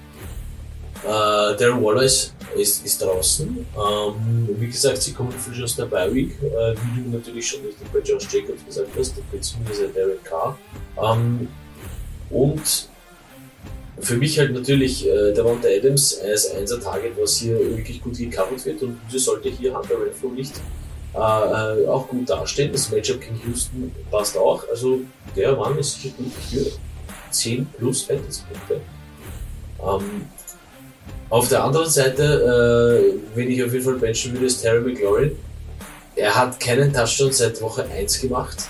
Äh, Darren Wallace ist, ist draußen. Ähm, wie gesagt, sie kommen frisch aus der Bi-Week, äh, wie du natürlich schon richtig bei Josh Jacobs gesagt hast, beziehungsweise Derek Carr. Ähm, und für mich halt natürlich äh, der Monte Adams als einser Target, was hier wirklich gut gecovert wird und wieso sollte hier Hunter Renfro nicht äh, äh, auch gut dastehen. Das Matchup gegen Houston passt auch. Also der Mann ist sicher gut für 10 plus Fantasy-Punkte. Ähm, auf der anderen Seite, äh, wenn ich auf jeden Fall benchen würde, ist Terry McLaurin. Er hat keinen Touchdown seit Woche 1 gemacht.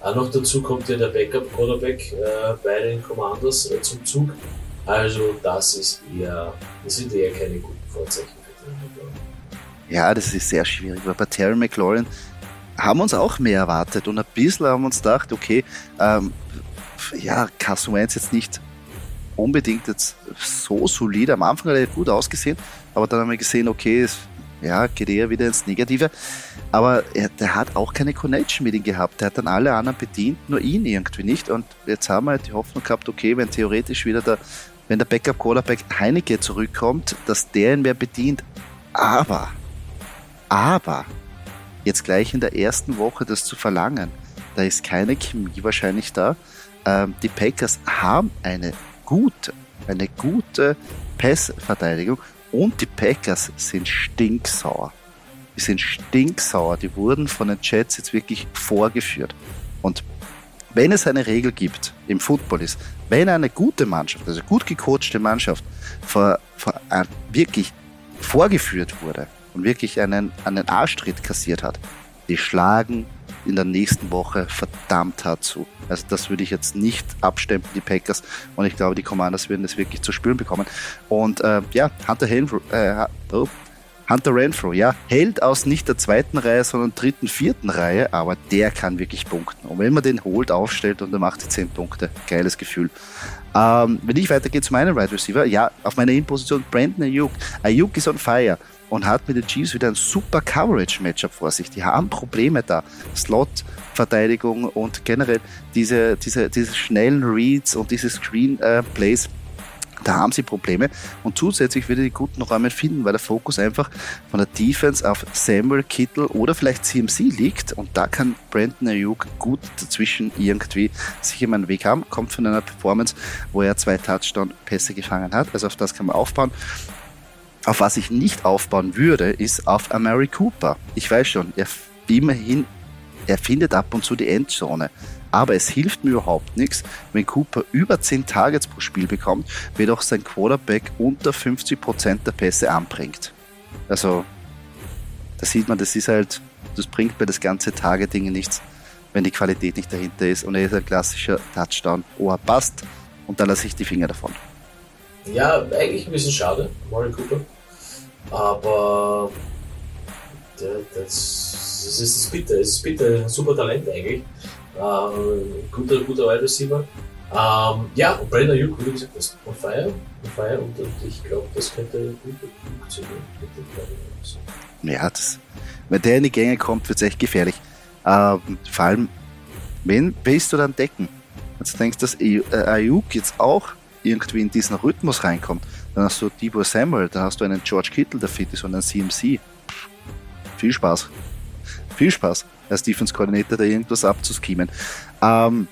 Auch noch dazu kommt ja der Backup-Quarterback äh, bei den Commanders äh, zum Zug. Also das ist eher, das sind eher keine guten Vorzeichen für Terry McLaurin. Ja, das ist sehr schwierig, weil bei Terry McLaurin haben uns auch mehr erwartet und ein bisschen haben wir uns gedacht, okay, ähm, ja, Carson Wentz jetzt nicht unbedingt jetzt so solide. Am Anfang hat er gut ausgesehen, aber dann haben wir gesehen, okay, es ja, geht eher wieder ins Negative. Aber er, der hat auch keine Connection mit ihm gehabt. Der hat dann alle anderen bedient, nur ihn irgendwie nicht. Und jetzt haben wir halt die Hoffnung gehabt, okay, wenn theoretisch wieder der, wenn der Backup Quarterback Heineke zurückkommt, dass der ihn mehr bedient. Aber, aber, jetzt gleich in der ersten Woche das zu verlangen, da ist keine Chemie wahrscheinlich da ähm, die Packers haben eine gute, eine gute Passverteidigung und die Packers sind stinksauer. Die sind stinksauer. Die wurden von den Jets jetzt wirklich vorgeführt. Und wenn es eine Regel gibt im Football ist, wenn eine gute Mannschaft, also gut gecoachte Mannschaft, vor, vor, wirklich vorgeführt wurde und wirklich einen, einen Arschtritt kassiert hat, die schlagen in der nächsten Woche verdammt hart zu. Also das würde ich jetzt nicht abstempeln, die Packers. Und ich glaube, die Commanders werden das wirklich zu spüren bekommen. Und äh, ja, Hunter Renfro, äh, oh, Hunter Renfro, ja, hält aus nicht der zweiten Reihe, sondern dritten, vierten Reihe, aber der kann wirklich punkten. Und wenn man den holt, aufstellt und er macht die zehn Punkte, geiles Gefühl. Ähm, wenn ich weitergehe zu meinem Wide right Receiver, ja, auf meiner In-Position Brandon Ayuk. Ayuk ist on fire und hat mit den Chiefs wieder ein super Coverage-Matchup vor sich. Die haben Probleme da. Slot-Verteidigung und generell diese, diese, diese schnellen Reads und diese Screen-Plays. Da haben sie Probleme. Und zusätzlich würde die guten Räume finden, weil der Fokus einfach von der Defense auf Samuel Kittle oder vielleicht CMC liegt. Und da kann Brandon Ayuk gut dazwischen irgendwie sich immer einen Weg haben, kommt von einer Performance, wo er zwei Touchdown-Pässe gefangen hat, also auf das kann man aufbauen. Auf was ich nicht aufbauen würde, ist auf Amari Cooper. Ich weiß schon, er immerhin, er findet ab und zu die Endzone. Aber es hilft mir überhaupt nichts, wenn Cooper über 10 Targets pro Spiel bekommt, wie doch sein Quarterback unter 50% der Pässe anbringt. Also, da sieht man, das ist halt, das bringt mir das ganze Targeting nichts, wenn die Qualität nicht dahinter ist. Und er ist ein klassischer Touchdown. Oh, er passt. Und da lasse ich die Finger davon. Ja, eigentlich ein bisschen schade, Amari Cooper. Aber das, das ist bitter, es ist bitter, ein super Talent eigentlich. Äh, guter, guter Wide Receiver. Ähm, ja, und Brandon Ayuk, wie gesagt, ist on fire, on fire und, und ich glaube, das könnte gut funktionieren. Ja, das, wenn der in die Gänge kommt, wird es echt gefährlich. Ähm, vor allem, wen willst du dann decken? Wenn du denkst, dass äh, Ayuk jetzt auch irgendwie in diesen Rhythmus reinkommt, dann hast du Debo Samuel, dann hast du einen George Kittle, der fit ist und einen CMC. Viel Spaß. Viel Spaß, als Defense Coordinator da irgendwas abzuschemen. Ähm,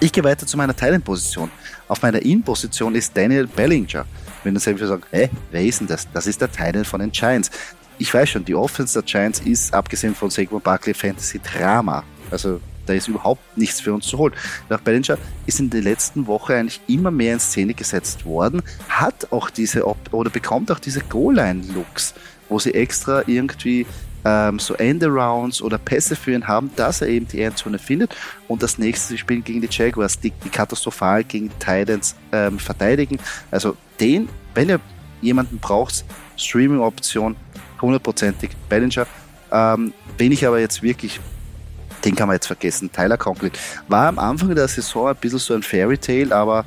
ich gehe weiter zu meiner Thailand-Position. Auf meiner In-Position ist Daniel Bellinger. Wenn du selber sagst, hä, wer ist denn das? Das ist der Thailand von den Giants. Ich weiß schon, die Offense der Giants ist, abgesehen von Saquon Barkley, Fantasy-Drama. Also da ist überhaupt nichts für uns zu holen. Nach Bellinger ist in der letzten Woche eigentlich immer mehr in Szene gesetzt worden, hat auch diese, oder bekommt auch diese Goal-Line-Looks, wo sie extra irgendwie ähm, so Endarounds oder Pässe für ihn haben, dass er eben die Endzone findet. Und das nächste Spiel gegen die Jaguars, die, die katastrophal gegen Titans ähm, verteidigen. Also den, wenn ihr jemanden braucht, Streaming-Option, hundertprozentig Bellinger. Ähm, wen ich aber jetzt wirklich, den kann man jetzt vergessen, Tyler Conklin. War am Anfang der Saison ein bisschen so ein Fairy Tale, aber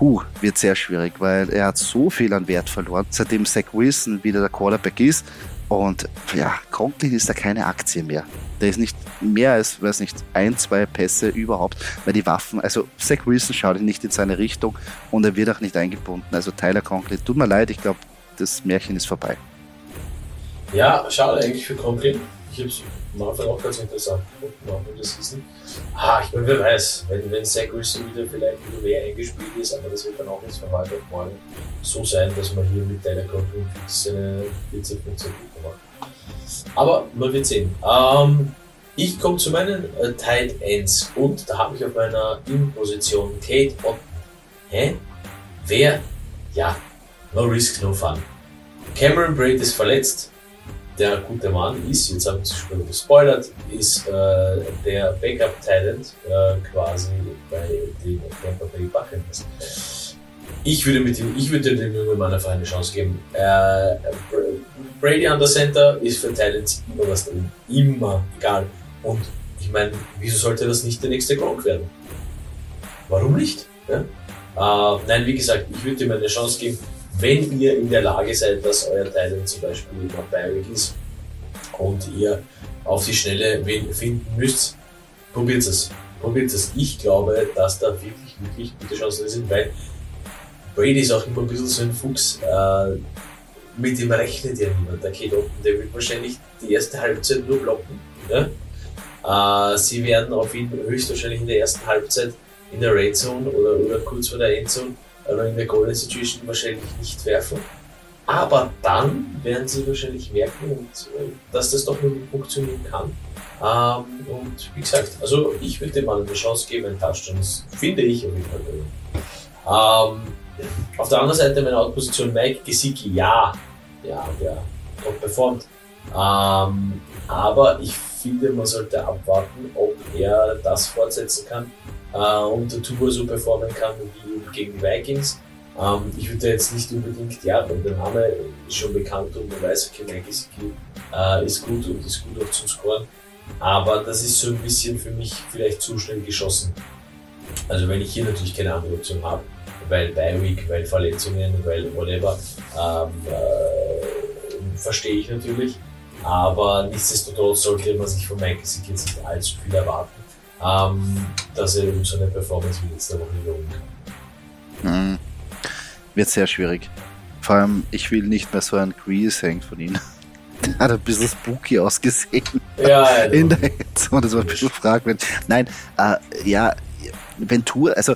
uh, wird sehr schwierig, weil er hat so viel an Wert verloren, seitdem Zach Wilson wieder der Quarterback ist. Und ja, Conklin ist da keine Aktie mehr. Der ist nicht mehr als, weiß nicht, ein, zwei Pässe überhaupt, weil die Waffen, also Zach Wilson schaut nicht in seine Richtung und er wird auch nicht eingebunden. Also Tyler Conklin, tut mir leid, ich glaube, das Märchen ist vorbei. Ja, schade eigentlich für Conklin. Ich habe es am Anfang auch ganz interessant gefunden, auch in der Season. Ah, ich meine, wer weiß, wenn, wenn Zach Wilson wieder vielleicht wieder mehr eingespielt ist, aber das wird dann auch jetzt von heute auf morgen so sein, dass man hier mit Tyler Conklin seine 14, 15 Punkte macht. Aber man wird sehen. Ähm, ich komme zu meinen äh, Tight Ends und da habe ich auf meiner In-Position Kate Otten. Hä? Wer? Ja, no risk, no fun. Cameron Braid ist verletzt der gute Mann ist, jetzt habe ich schon gespoilert, ist äh, der Backup-Talent äh, quasi bei den Tampa Bay Buccaneers. Ich würde, mit ihm, ich würde dem jungen Mann einfach eine Chance geben. Äh, Brady an der Center ist für Talents immer was drin. Immer, egal. Und ich meine, wieso sollte das nicht der nächste Gronk werden? Warum nicht? Ja? Äh, nein, wie gesagt, ich würde ihm eine Chance geben wenn ihr in der Lage seid, dass euer Talent zum Beispiel noch Bayerick ist und ihr auf die Schnelle wen finden müsst, probiert es. Probiert es. Ich glaube, dass da wirklich, wirklich gute Chancen sind, weil Brady ist auch immer ein bisschen so ein Fuchs. Äh, mit dem rechnet ja niemand. Der Kate Otten, der wird wahrscheinlich die erste Halbzeit nur blocken. Ja? Äh, sie werden auf ihn höchstwahrscheinlich in der ersten Halbzeit in der Red Zone oder, oder kurz vor der Endzone oder in der Golden Situation wahrscheinlich nicht werfen. Aber dann werden sie wahrscheinlich merken, und, äh, dass das doch nur funktionieren kann. Ähm, und wie gesagt, also ich würde dem mal eine Chance geben, ein Touchdown. Das finde ich auf jeden Fall. Ähm, auf der anderen Seite meine Outposition Mike Gesicki, ja, ja, der top performt. Ähm, aber ich finde, man sollte abwarten, ob er das fortsetzen kann äh, und der Tour so performen kann wie gegen Vikings. Ähm, ich würde jetzt nicht unbedingt, ja, der Name ist schon bekannt und man weiß, okay, Mike Gesicki äh, ist gut und ist gut auch zum Scoren. Aber das ist so ein bisschen für mich vielleicht zu schnell geschossen. Also wenn ich hier natürlich keine andere Option habe, weil Bi-Week, weil Verletzungen, weil whatever, ähm, äh, verstehe ich natürlich. Aber nichtsdestotrotz sollte man sich von Mike Gesicki jetzt nicht allzu viel erwarten ähm, dass er eben so eine Performance wie letzte Woche wiederholen kann. Mhm. Wird sehr schwierig. Vor allem, ich will nicht mehr so ein Grease hängen von ihm. Der hat ein bisschen spooky ausgesehen. Ja, in der Zone. Das war ein bisschen fragwürdig. Nein, äh, ja, Ventur, also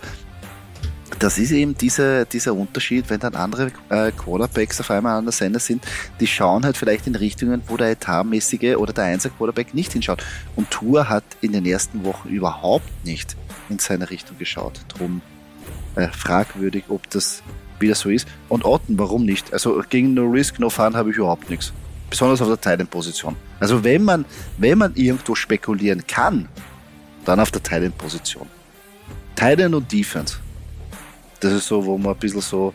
das ist eben dieser, dieser Unterschied, wenn dann andere äh, Quarterbacks auf einmal an der Sender sind, die schauen halt vielleicht in Richtungen, wo der etatmäßige oder der Einser Quarterback nicht hinschaut. Und Tour hat in den ersten Wochen überhaupt nicht in seine Richtung geschaut. Drum äh, fragwürdig, ob das wieder so ist. Und Otten, warum nicht? Also gegen No Risk, No Fun habe ich überhaupt nichts. Besonders auf der Titan-Position. Also wenn man, wenn man irgendwo spekulieren kann, dann auf der Titan-Position. Titan und Defense das ist so, wo man ein bisschen so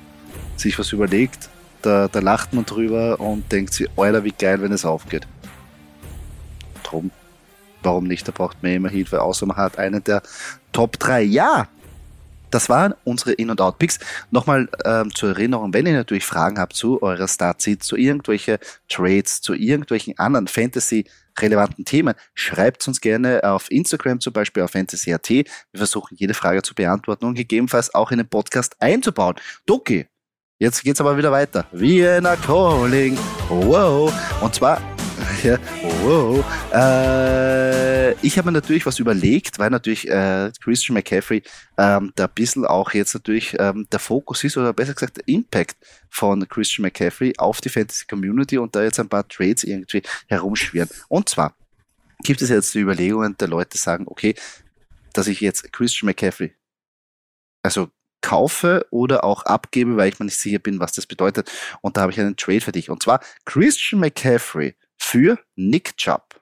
sich was überlegt, da, da lacht man drüber und denkt sich, Alter, wie geil, wenn es aufgeht. Drum, warum nicht? Da braucht man immer Hilfe, außer man hat einen der Top 3. Ja, das waren unsere In- und Out-Picks. Nochmal ähm, zur Erinnerung, wenn ihr natürlich Fragen habt zu eurer Startseed, zu irgendwelchen Trades, zu irgendwelchen anderen Fantasy-relevanten Themen, schreibt uns gerne auf Instagram zum Beispiel auf Fantasy.at. Wir versuchen jede Frage zu beantworten und gegebenenfalls auch in den Podcast einzubauen. Doki, jetzt geht's aber wieder weiter. Vienna Calling. Wow. Und zwar Ja, oh. Äh, ich habe mir natürlich was überlegt, weil natürlich äh, Christian McCaffrey ähm, da ein bisschen auch jetzt natürlich ähm, der Fokus ist, oder besser gesagt der Impact von Christian McCaffrey auf die Fantasy Community und da jetzt ein paar Trades irgendwie herumschwirren. Und zwar gibt es jetzt die Überlegungen der Leute sagen, okay, dass ich jetzt Christian McCaffrey, also kaufe oder auch abgebe, weil ich mir nicht sicher bin, was das bedeutet. Und da habe ich einen Trade für dich. Und zwar Christian McCaffrey für Nick Chubb.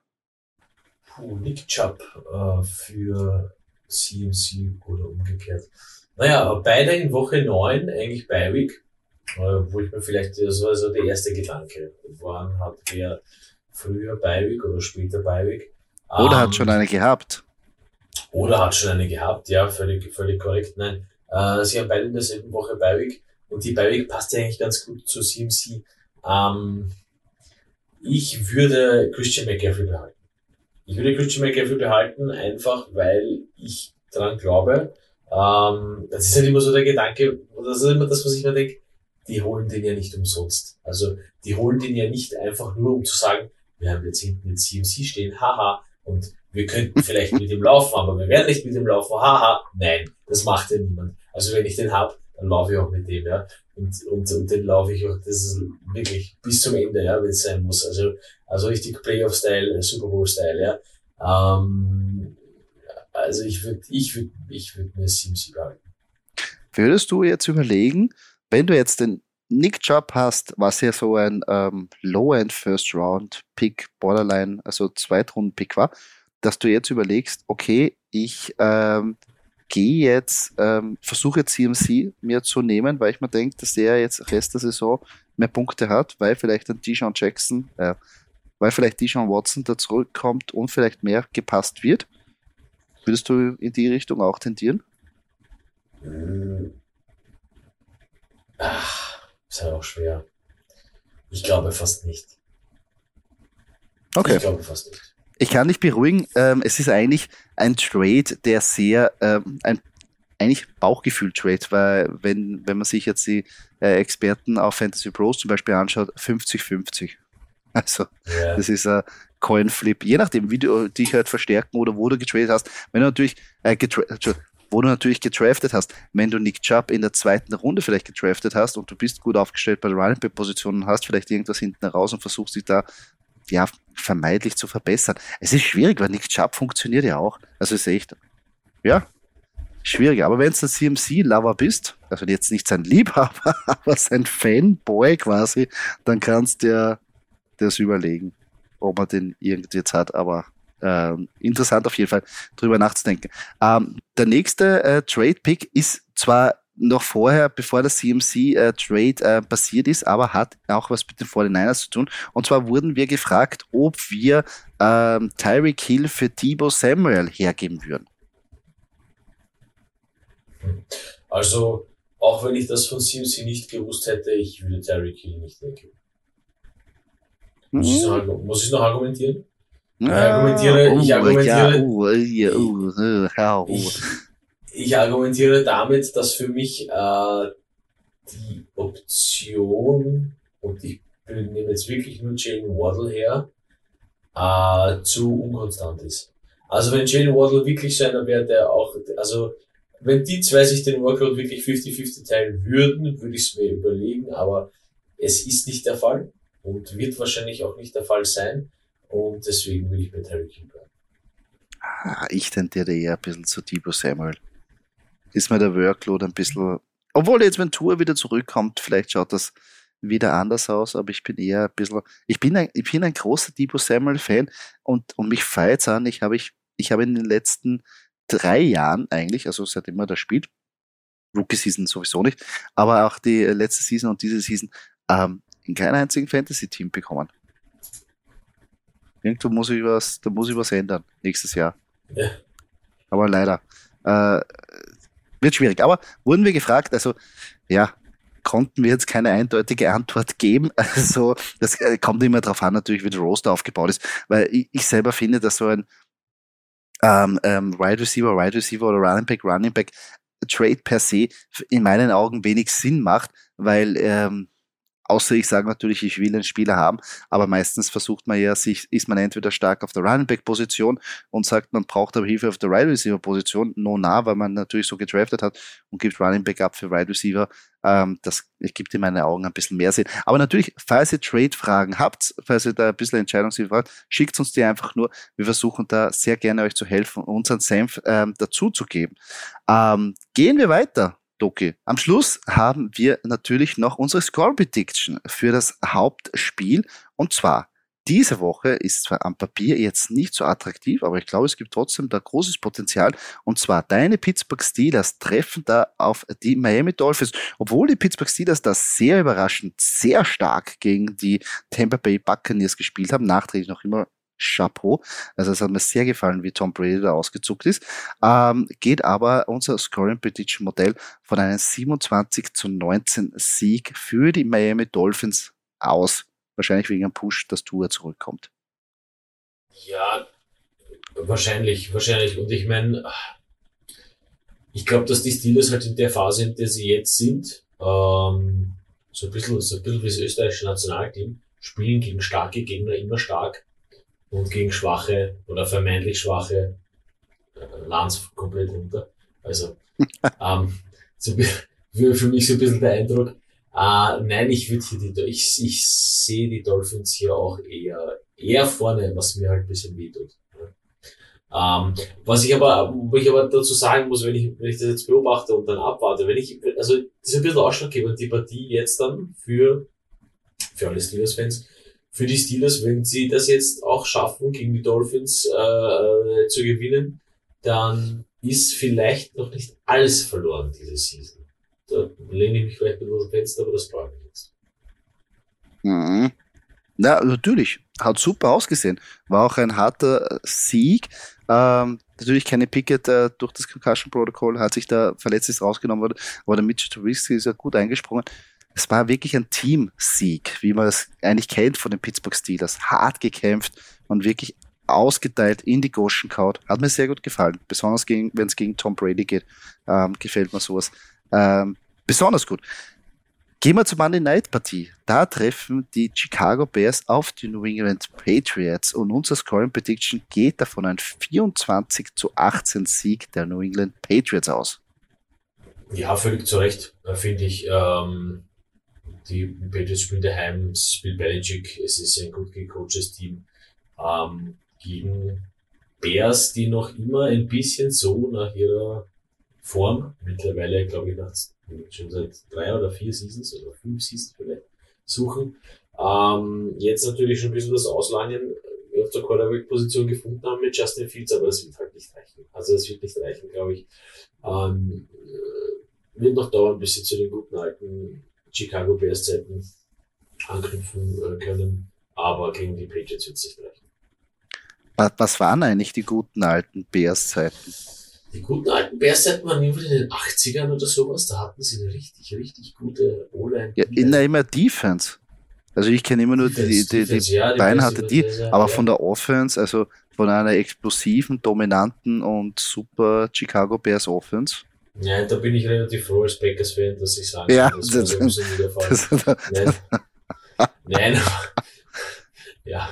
Puh, Nick Chubb äh, für CMC oder umgekehrt. Naja, beide in Woche 9, eigentlich bei Week, äh, wo ich mir vielleicht, das war so der erste Gedanke, wann hat wer früher Beiweg oder später Beiweg. Oder ähm, hat schon eine gehabt. Oder hat schon eine gehabt, ja, völlig, völlig korrekt. Nein, äh, sie haben beide in derselben Woche Beiweg und die Beiweg passt ja eigentlich ganz gut zu CMC. Ähm, ich würde Christian McCaffrey behalten. Ich würde Christian McCaffrey behalten, einfach weil ich daran glaube. Ähm, das ist halt immer so der Gedanke, das ist immer das, was ich mir denke, die holen den ja nicht umsonst. Also die holen den ja nicht einfach nur, um zu sagen, wir haben jetzt hinten den CMC stehen, haha, und wir könnten vielleicht mit ihm laufen, aber wir werden nicht mit ihm laufen, haha, nein, das macht ja niemand. Also wenn ich den hab, dann laufe ich auch mit dem, ja. Und, und, und den laufe ich auch, das ist wirklich bis zum Ende, ja, wenn es sein muss. Also, also richtig Playoff-Style, Super Bowl-Style, ja. Ähm, also ich würde ich würd, ich würd mir CMC behalten. Würdest du jetzt überlegen, wenn du jetzt den Nick Chubb hast, was ja so ein ähm, Low-End First Round Pick, Borderline, also Zweitrunden Pick war, dass du jetzt überlegst, okay, ich ähm, gehe jetzt, ähm, versuche CMC mir zu nehmen, weil ich mir denke, dass der jetzt Rest der Saison mehr Punkte hat, weil vielleicht ein Deshaun Jackson, äh, weil vielleicht Deshaun Watson da zurückkommt und vielleicht mehr gepasst wird. Würdest du in die Richtung auch tendieren? Ach ist halt auch schwer. Ich glaube fast nicht. Okay. Ich glaube fast nicht. Ich kann dich beruhigen, ähm, es ist eigentlich ein Trade, der sehr, ähm, ein eigentlich Bauchgefühl-Trade, weil wenn, wenn man sich jetzt die äh, Experten auf Fantasy Pros zum Beispiel anschaut, 50-50. Also, yeah. das ist ein Coin-Flip. Je nachdem, wie du dich halt verstärken oder wo du getradet hast. Wenn du natürlich äh, wo du natürlich getraftet hast. Wenn du Nick Chubb in der zweiten Runde vielleicht getraftet hast und du bist gut aufgestellt bei der Running Back Position und hast vielleicht irgendwas hinten raus und versuchst dich da ja vermeidlich zu verbessern. Es ist schwierig, weil Nick Chubb funktioniert ja auch. Also ist echt, ja, schwierig. Aber wenn du ein CMC-Lover bist, also jetzt nicht sein Liebhaber, aber sein Fanboy quasi, dann kannst du dir das überlegen, ob man den irgendwie jetzt hat. Aber ähm, interessant auf jeden Fall, drüber nachzudenken. Ähm, der nächste äh, Trade-Pick ist zwar noch vorher, bevor der CMC-Trade äh, äh, passiert ist, aber hat auch was mit den 49ers zu tun. Und zwar wurden wir gefragt, ob wir ähm, Tyreek Hill für Debo Samuel hergeben würden. Also, auch wenn ich das von CMC nicht gewusst hätte, ich würde Tyreek Hill nicht hergeben. Muss, ich noch, muss ich noch argumentieren? Ich argumentiere, ich argumentiere, ich, ich argumentiere damit, dass für mich äh, die Option, und ich nehme jetzt wirklich nur Jalen Waddle her, äh, zu unkonstant ist. Also wenn Jalen Waddle wirklich so einer wäre, der auch, also wenn die zwei sich den Workload wirklich 50-50 teilen würden, würde ich es mir überlegen, aber es ist nicht der Fall und wird wahrscheinlich auch nicht der Fall sein. Und deswegen will ich bei Terry King bleiben. Ah, ich tendiere eher ein bisschen zu Debo Samuel. Ist mir der Workload ein bisschen. Obwohl jetzt, wenn Tour wieder zurückkommt, vielleicht schaut das wieder anders aus, aber ich bin eher ein bisschen. Ich bin ein, ich bin ein großer Debo Samuel-Fan und, und mich feiert an. Ich habe ich, ich habe in den letzten drei Jahren eigentlich, also seitdem er da spielt, Rookie Season sowieso nicht, aber auch die letzte Season und diese Season ähm, in keinem einzigen Fantasy-Team bekommen. Irgendwo muss ich was, da muss ich was ändern nächstes Jahr. Ja. Aber leider. Äh, wird schwierig. Aber wurden wir gefragt, also ja, konnten wir jetzt keine eindeutige Antwort geben. Also das äh, kommt immer darauf an, natürlich, wie der Roster aufgebaut ist. Weil ich, ich selber finde, dass so ein ähm, ähm, Wide Receiver, Wide Receiver oder Running Back, Running Back Trade per se in meinen Augen wenig Sinn macht, weil ähm, Außer ich sage natürlich, ich will einen Spieler haben, aber meistens versucht man ja, sich, ist man entweder stark auf der Running Back Position und sagt, man braucht aber Hilfe auf der Wide Receiver Position, no nah, weil man natürlich so gedraftet hat und gibt Running Back ab für Wide Receiver. Ähm, das gibt in meinen Augen ein bisschen mehr Sinn. Aber natürlich, falls ihr Trade-Fragen habt, falls ihr da ein bisschen Entscheidungshilfe habt, schickt uns die einfach nur. Wir versuchen da sehr gerne euch zu helfen, unseren Senf ähm, dazu zu geben. Ähm, gehen wir weiter Doki. Am Schluss haben wir natürlich noch unsere Score Prediction für das Hauptspiel. Und zwar, diese Woche ist zwar am Papier jetzt nicht so attraktiv, aber ich glaube, es gibt trotzdem da großes Potenzial. Und zwar deine Pittsburgh Steelers treffen da auf die Miami Dolphins. Obwohl die Pittsburgh Steelers da sehr überraschend, sehr stark gegen die Tampa Bay Buccaneers gespielt haben, nachträglich noch immer Chapeau. Also es hat mir sehr gefallen, wie Tom Brady da ausgezuckt ist. Ähm, geht aber unser Scoring Prediction Modell von einem 27 zu 19 Sieg für die Miami Dolphins aus. Wahrscheinlich wegen einem Push, dass Tour zurückkommt. Ja, wahrscheinlich, wahrscheinlich. Und ich meine, ich glaube, dass die Steelers halt in der Phase, in der sie jetzt sind, ähm, so ein bisschen, so ein bisschen wie das österreichische Nationalteam, spielen gegen starke Gegner immer stark und gegen schwache oder vermeintlich schwache äh, Lands komplett runter. Also ähm, so, für, mich so ein bisschen der Eindruck. Äh, nein, ich würde hier die ich, ich sehe die Dolphins hier auch eher eher vorne, was mir halt ein bisschen wehtut. Ähm, was ich aber, wo ich aber dazu sagen muss, wenn ich, wenn ich das jetzt beobachte und dann abwarte, wenn ich, also das ist ein bisschen ausschlaggebend, die Partie jetzt dann für, für alle Steelers-Fans, für die Steelers, wenn sie das jetzt auch schaffen, gegen die Dolphins äh, zu gewinnen, dann ist vielleicht noch nicht alles verloren diese Season. Da lehne ich mich vielleicht aus dem Fenster, aber das brauche ich jetzt. Mhm. Na, natürlich. Hat super ausgesehen. War auch ein harter Sieg. Ähm, natürlich keine Pickett äh, durch das Concussion Protocol, hat sich da verletzt ist rausgenommen worden, aber der Mitchell Trubisky ist ja gut eingesprungen es war wirklich ein Teamsieg, wie man es eigentlich kennt von den Pittsburgh Steelers. Hart gekämpft und wirklich ausgeteilt in die Goschen kaut. Hat mir sehr gut gefallen. Besonders wenn es gegen Tom Brady geht, ähm, gefällt mir sowas. Ähm, besonders gut. Gehen wir zur Monday Night Partie. Da treffen die Chicago Bears auf die New England Patriots und unser Scoring Prediction geht davon ein 24 zu 18 Sieg der New England Patriots aus. Ja, völlig zu Recht, äh, finde ich. Ähm, die Patriots spielen daheim, spielt Belichick, es ist ein gut gecoachtes Team. Ähm, gegen Bears, die noch immer ein bisschen so nach ihrer Form, mittlerweile glaube ich nach schon seit drei oder vier Seasons oder fünf Seasons vielleicht, suchen. Ähm, jetzt natürlich schon ein bisschen das Auslangen auf der Quarterback-Position gefunden haben mit Justin Fields, aber das wird halt nicht reichen. Also das wird nicht reichen, glaube ich. Ähm, äh, wird noch dauern, bis sie zu den guten alten Chicago Bears Zeiten anknüpfen äh, können, aber gegen die Patriots wird es nicht reichen. Was waren eigentlich die guten alten Bears-Zeiten? Die guten alten Bears-Zeiten waren irgendwie in den 80ern oder sowas. Da hatten sie eine richtig, richtig gute O-Line. Ja, in der immer Defense. Also ich kenne immer nur die, die, die, ja, die Beine hatte die, aber von der Offense, also von einer explosiven, dominanten und super Chicago Bears Offense, ja, da bin ich relativ froh als Packers-Fan, dass ich sage, ja, das, das, das, das Nein, nein ja,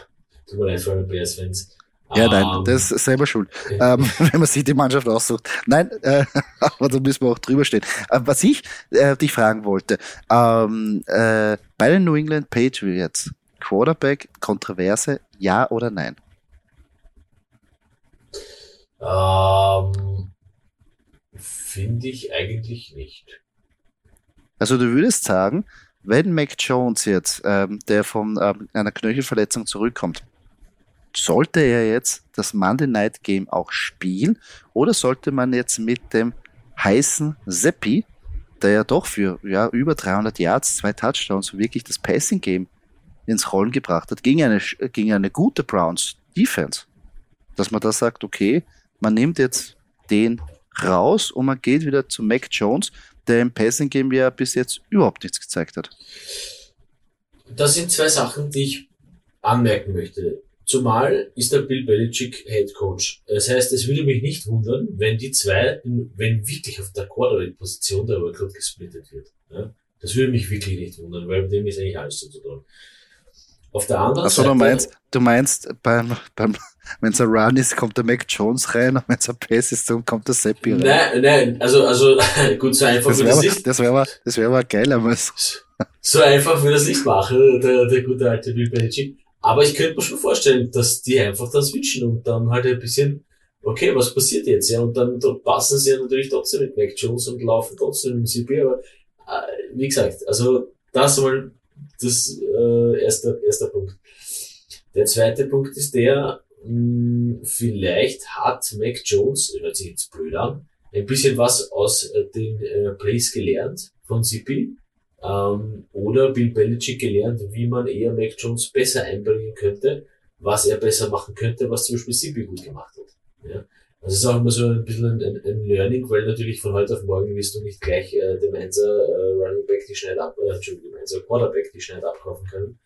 tut mir leid für alle Bears-Fans. Ja, nein, ähm, das ist selber schuld, okay. ähm, wenn man sich die Mannschaft aussucht. Nein, äh, aber da müssen wir auch drüber stehen. Äh, was ich äh, dich fragen wollte, ähm, äh, bei den New England Patriots, Quarterback, Kontroverse, ja oder nein? Ähm, Finde ich eigentlich nicht. Also du würdest sagen, wenn Mac Jones jetzt, ähm, der von ähm, einer Knöchelverletzung zurückkommt, sollte er jetzt das Monday Night Game auch spielen oder sollte man jetzt mit dem heißen Seppi, der ja doch für ja, über 300 Yards, zwei Touchdowns wirklich das Passing Game ins Rollen gebracht hat, gegen eine, gegen eine gute Browns Defense, dass man da sagt, okay, man nimmt jetzt den raus und man geht wieder zu Mac Jones, der im Passing Game ja bis jetzt überhaupt nichts gezeigt hat. Das sind zwei Sachen, die ich anmerken möchte. Zumal ist der Bill Belichick Head Coach. Das heißt, es würde mich nicht wundern, wenn die zwei, wenn wirklich auf der Quarterback-Position der Workload gesplittet wird. Das würde mich wirklich nicht wundern, weil dem ist eigentlich alles zu tun. Auf der anderen Achso, Seite. du meinst, du meinst beim, beim, wenn es ein Run ist, kommt der Mac Jones rein und wenn es ein Pass ist, dann kommt der Seppi rein. Nein, nein, also, also, gut, so einfach Das wie das aber, ist. das wäre aber, das wäre aber geil, aber es, So einfach würde das nicht machen, der, der gute alte Bill Belichick. Aber ich könnte mir schon vorstellen, dass die einfach dann switchen und dann halt ein bisschen, okay, was passiert jetzt? Ja, und dann, passen sie ja natürlich trotzdem mit Mac Jones und laufen trotzdem im CP, aber äh, wie gesagt, also das mal das äh, erste, erster Punkt. Der zweite Punkt ist der, mh, vielleicht hat Mac Jones, hört sich jetzt blöd an, ein bisschen was aus äh, den äh, Plays gelernt von CP ähm, oder Bill Belichick gelernt, wie man eher Mac Jones besser einbringen könnte, was er besser machen könnte, was zum Beispiel CP gut gemacht hat. Ja? Also es ist auch immer so ein bisschen ein, ein, ein Learning, weil natürlich von heute auf morgen wirst du nicht gleich äh, dem Einser äh, Running Back die schnell ab, äh, Entschuldigung, dem Einser Quarterback die schnell abkaufen können.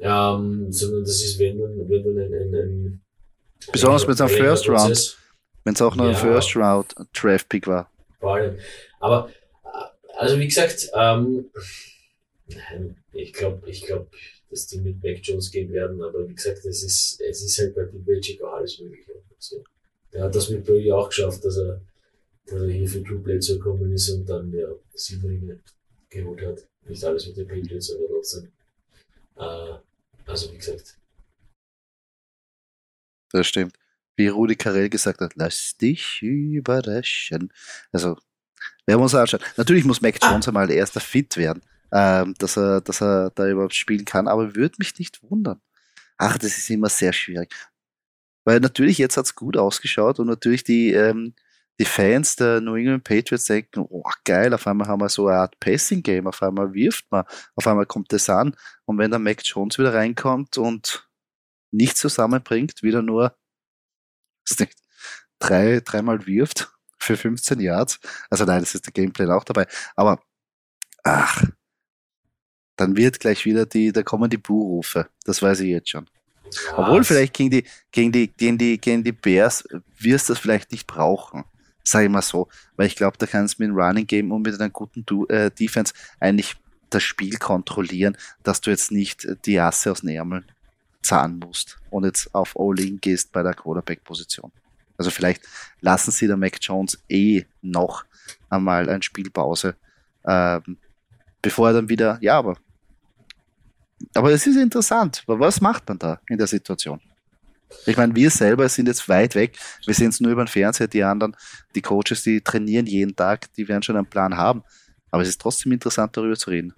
Ähm, sondern das ist, wenn du, wenn du einen, einen, Besonders mit einem längeren First Round. Wenn es auch noch ein Ja. First Round Draft Pick war. vor allem. Aber also wie gesagt, ähm, ich glaube, ich glaube, dass die mit Mac Jones gehen werden, aber wie gesagt, es ist, es ist halt bei Bill Belichick auch alles mögliche. Also, der hat das mit Brady auch geschafft, dass er, dass er hier für Drew Bledsoe gekommen ist und dann ja sieben Ringe geholt hat. Nicht alles mit den Patriots, aber trotzdem. Äh, also wie gesagt, Das stimmt. Wie Rudi Carell gesagt hat, lass dich überraschen. Also, werden wir uns anschauen. Natürlich muss Mac Jones einmal erster fit werden, ähm, dass er, dass er da überhaupt spielen kann, aber würde mich nicht wundern. Ach, das ist immer sehr schwierig. Weil natürlich jetzt hat's gut ausgeschaut und natürlich die, ähm, die Fans der New England Patriots denken, oh geil, auf einmal haben wir so eine Art Passing-Game, auf einmal wirft man, auf einmal kommt das an. Und wenn der Mac Jones wieder reinkommt und nichts zusammenbringt, wieder nur nicht, drei, dreimal wirft für 15 Yards. Also nein, das ist der Gameplan auch dabei. Aber ach, dann wird gleich wieder die, da kommen die Buhrufe. Das weiß ich jetzt schon. Obwohl ja, vielleicht gegen die, gegen die, gegen die, gegen die Bears wirst du das vielleicht nicht brauchen. Sag ich mal so. Weil ich glaube, da kannst du mit einem Running Game und mit einer guten du äh, Defense eigentlich das Spiel kontrollieren, dass du jetzt nicht die Asse aus den Ärmeln zahlen musst und jetzt auf All-In gehst bei der Quarterback-Position. Also vielleicht lassen sie der Mac Jones eh noch einmal eine Spielpause, ähm, bevor er dann wieder, ja, aber aber es ist interessant. Was macht man da in der Situation? Ich meine, wir selber sind jetzt weit weg. Wir sehen es nur über den Fernseher. Die anderen, die Coaches, die trainieren jeden Tag, die werden schon einen Plan haben. Aber es ist trotzdem interessant, darüber zu reden.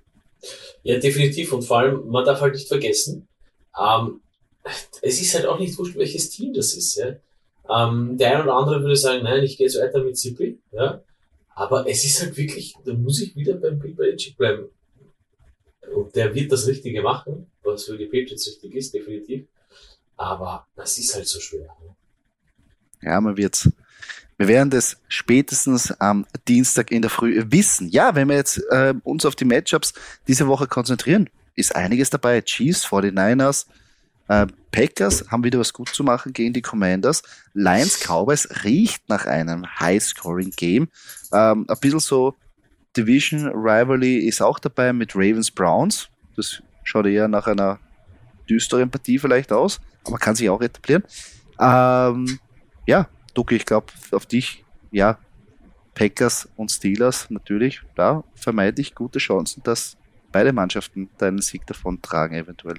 Ja, definitiv. Und vor allem, man darf halt nicht vergessen, ähm, es ist halt auch nicht wurscht, welches Team das ist. Ja? Ähm, der eine oder andere würde sagen, nein, ich gehe jetzt weiter mit Zippel. Ja? Aber es ist halt wirklich, da muss ich wieder beim Bill Belichick bleiben. Und der wird das Richtige machen, was für die Patriots richtig ist, definitiv. Aber das ist halt so schwer. Ne? Ja, man wird's. Wir werden das spätestens am Dienstag in der Früh wissen. Ja, wenn wir jetzt äh, uns auf die Matchups diese Woche konzentrieren, ist einiges dabei. Chiefs, 49ers, äh, Packers haben wieder was gut zu machen gegen die Commanders. Lions, Cowboys riecht nach einem High-Scoring-Game. Ähm, ein bisschen so Division Rivalry ist auch dabei mit Ravens Browns. Das schaut eher nach einer düsteren Partie vielleicht aus, aber kann sich auch etablieren. Ähm, ja, Ducke, ich glaube, auf dich, ja, Packers und Steelers natürlich, da vermeide ich gute Chancen, dass beide Mannschaften deinen Sieg davon tragen, eventuell.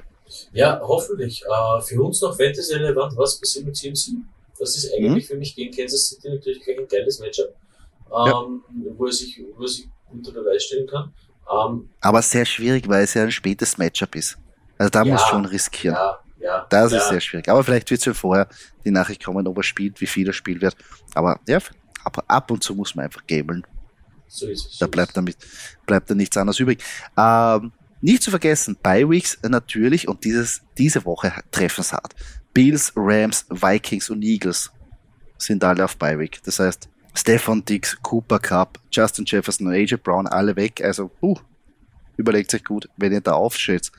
Ja, hoffentlich. Äh, für uns noch Fantasy relevant, was passiert mit CMC? Das ist eigentlich für mich gegen Kansas City natürlich gleich ein geiles Matchup, ähm, wo, er sich, wo er sich unter Beweis stellen kann. Ähm, Aber sehr schwierig, weil es ja ein spätes Matchup ist. Also da Ja, musst du schon riskieren. ja, ja. Das ja. ist sehr schwierig. Aber vielleicht wird schon vorher die Nachricht kommen, ob er spielt, wie viel er spielen wird. Aber ja, ab, ab und zu muss man einfach gambeln. So ist es. Da bleibt ist damit, bleibt da nichts anderes übrig. Ähm, nicht zu vergessen, Bye Weeks natürlich und dieses, diese Woche treffen es hart. Bills, Rams, Vikings und Eagles sind alle auf Bye Week. Das heißt, Stefan Dix, Cooper Cup, Justin Jefferson und AJ Brown alle weg. Also, uh, überlegt euch gut, wenn ihr da aufstellt.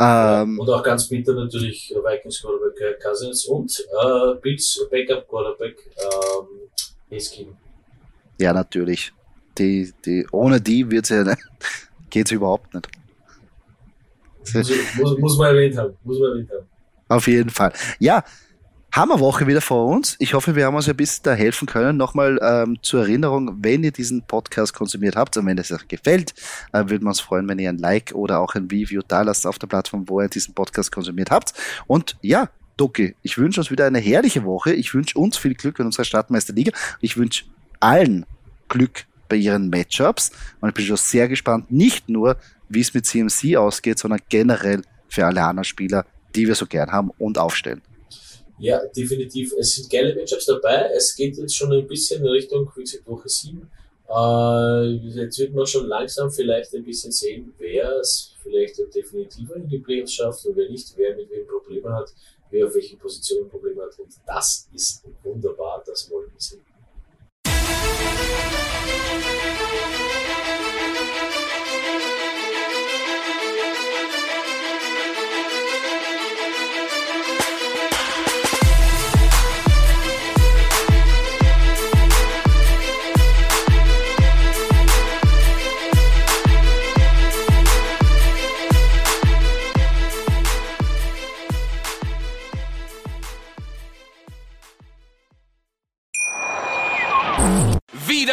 Ähm, und auch ganz bitter natürlich Vikings Quarterback Cousins und äh, Bills Backup Quarterback ähm, Eskin. ja, natürlich. Die, die, ohne die wird es ja geht's überhaupt nicht. Muss, muss, muss man erwähnt haben. Muss man erwähnt haben. Auf jeden Fall. Ja, Hammerwoche wieder vor uns. Ich hoffe, wir haben uns ein bisschen da helfen können. Nochmal ähm, zur Erinnerung, wenn ihr diesen Podcast konsumiert habt und wenn es euch gefällt, äh, würden wir uns freuen, wenn ihr ein Like oder auch ein Review da lasst auf der Plattform, wo ihr diesen Podcast konsumiert habt. Und ja, Doki, ich wünsche uns wieder eine herrliche Woche. Ich wünsche uns viel Glück in unserer Stadtmeisterliga. Ich wünsche allen Glück bei ihren Matchups. Und ich bin schon sehr gespannt, nicht nur, wie es mit CMC ausgeht, sondern generell für alle anderen Spieler, die wir so gern haben und aufstellen. Ja, definitiv. Es sind geile Matchups dabei. Es geht jetzt schon ein bisschen in Richtung, wie gesagt, Woche 7. Äh, jetzt wird man schon langsam vielleicht ein bisschen sehen, wer es vielleicht definitiver in die Playoffs schafft und wer nicht, wer mit wem Probleme hat, wer auf welchen Positionen Probleme hat. Und das ist wunderbar, das wollen wir sehen.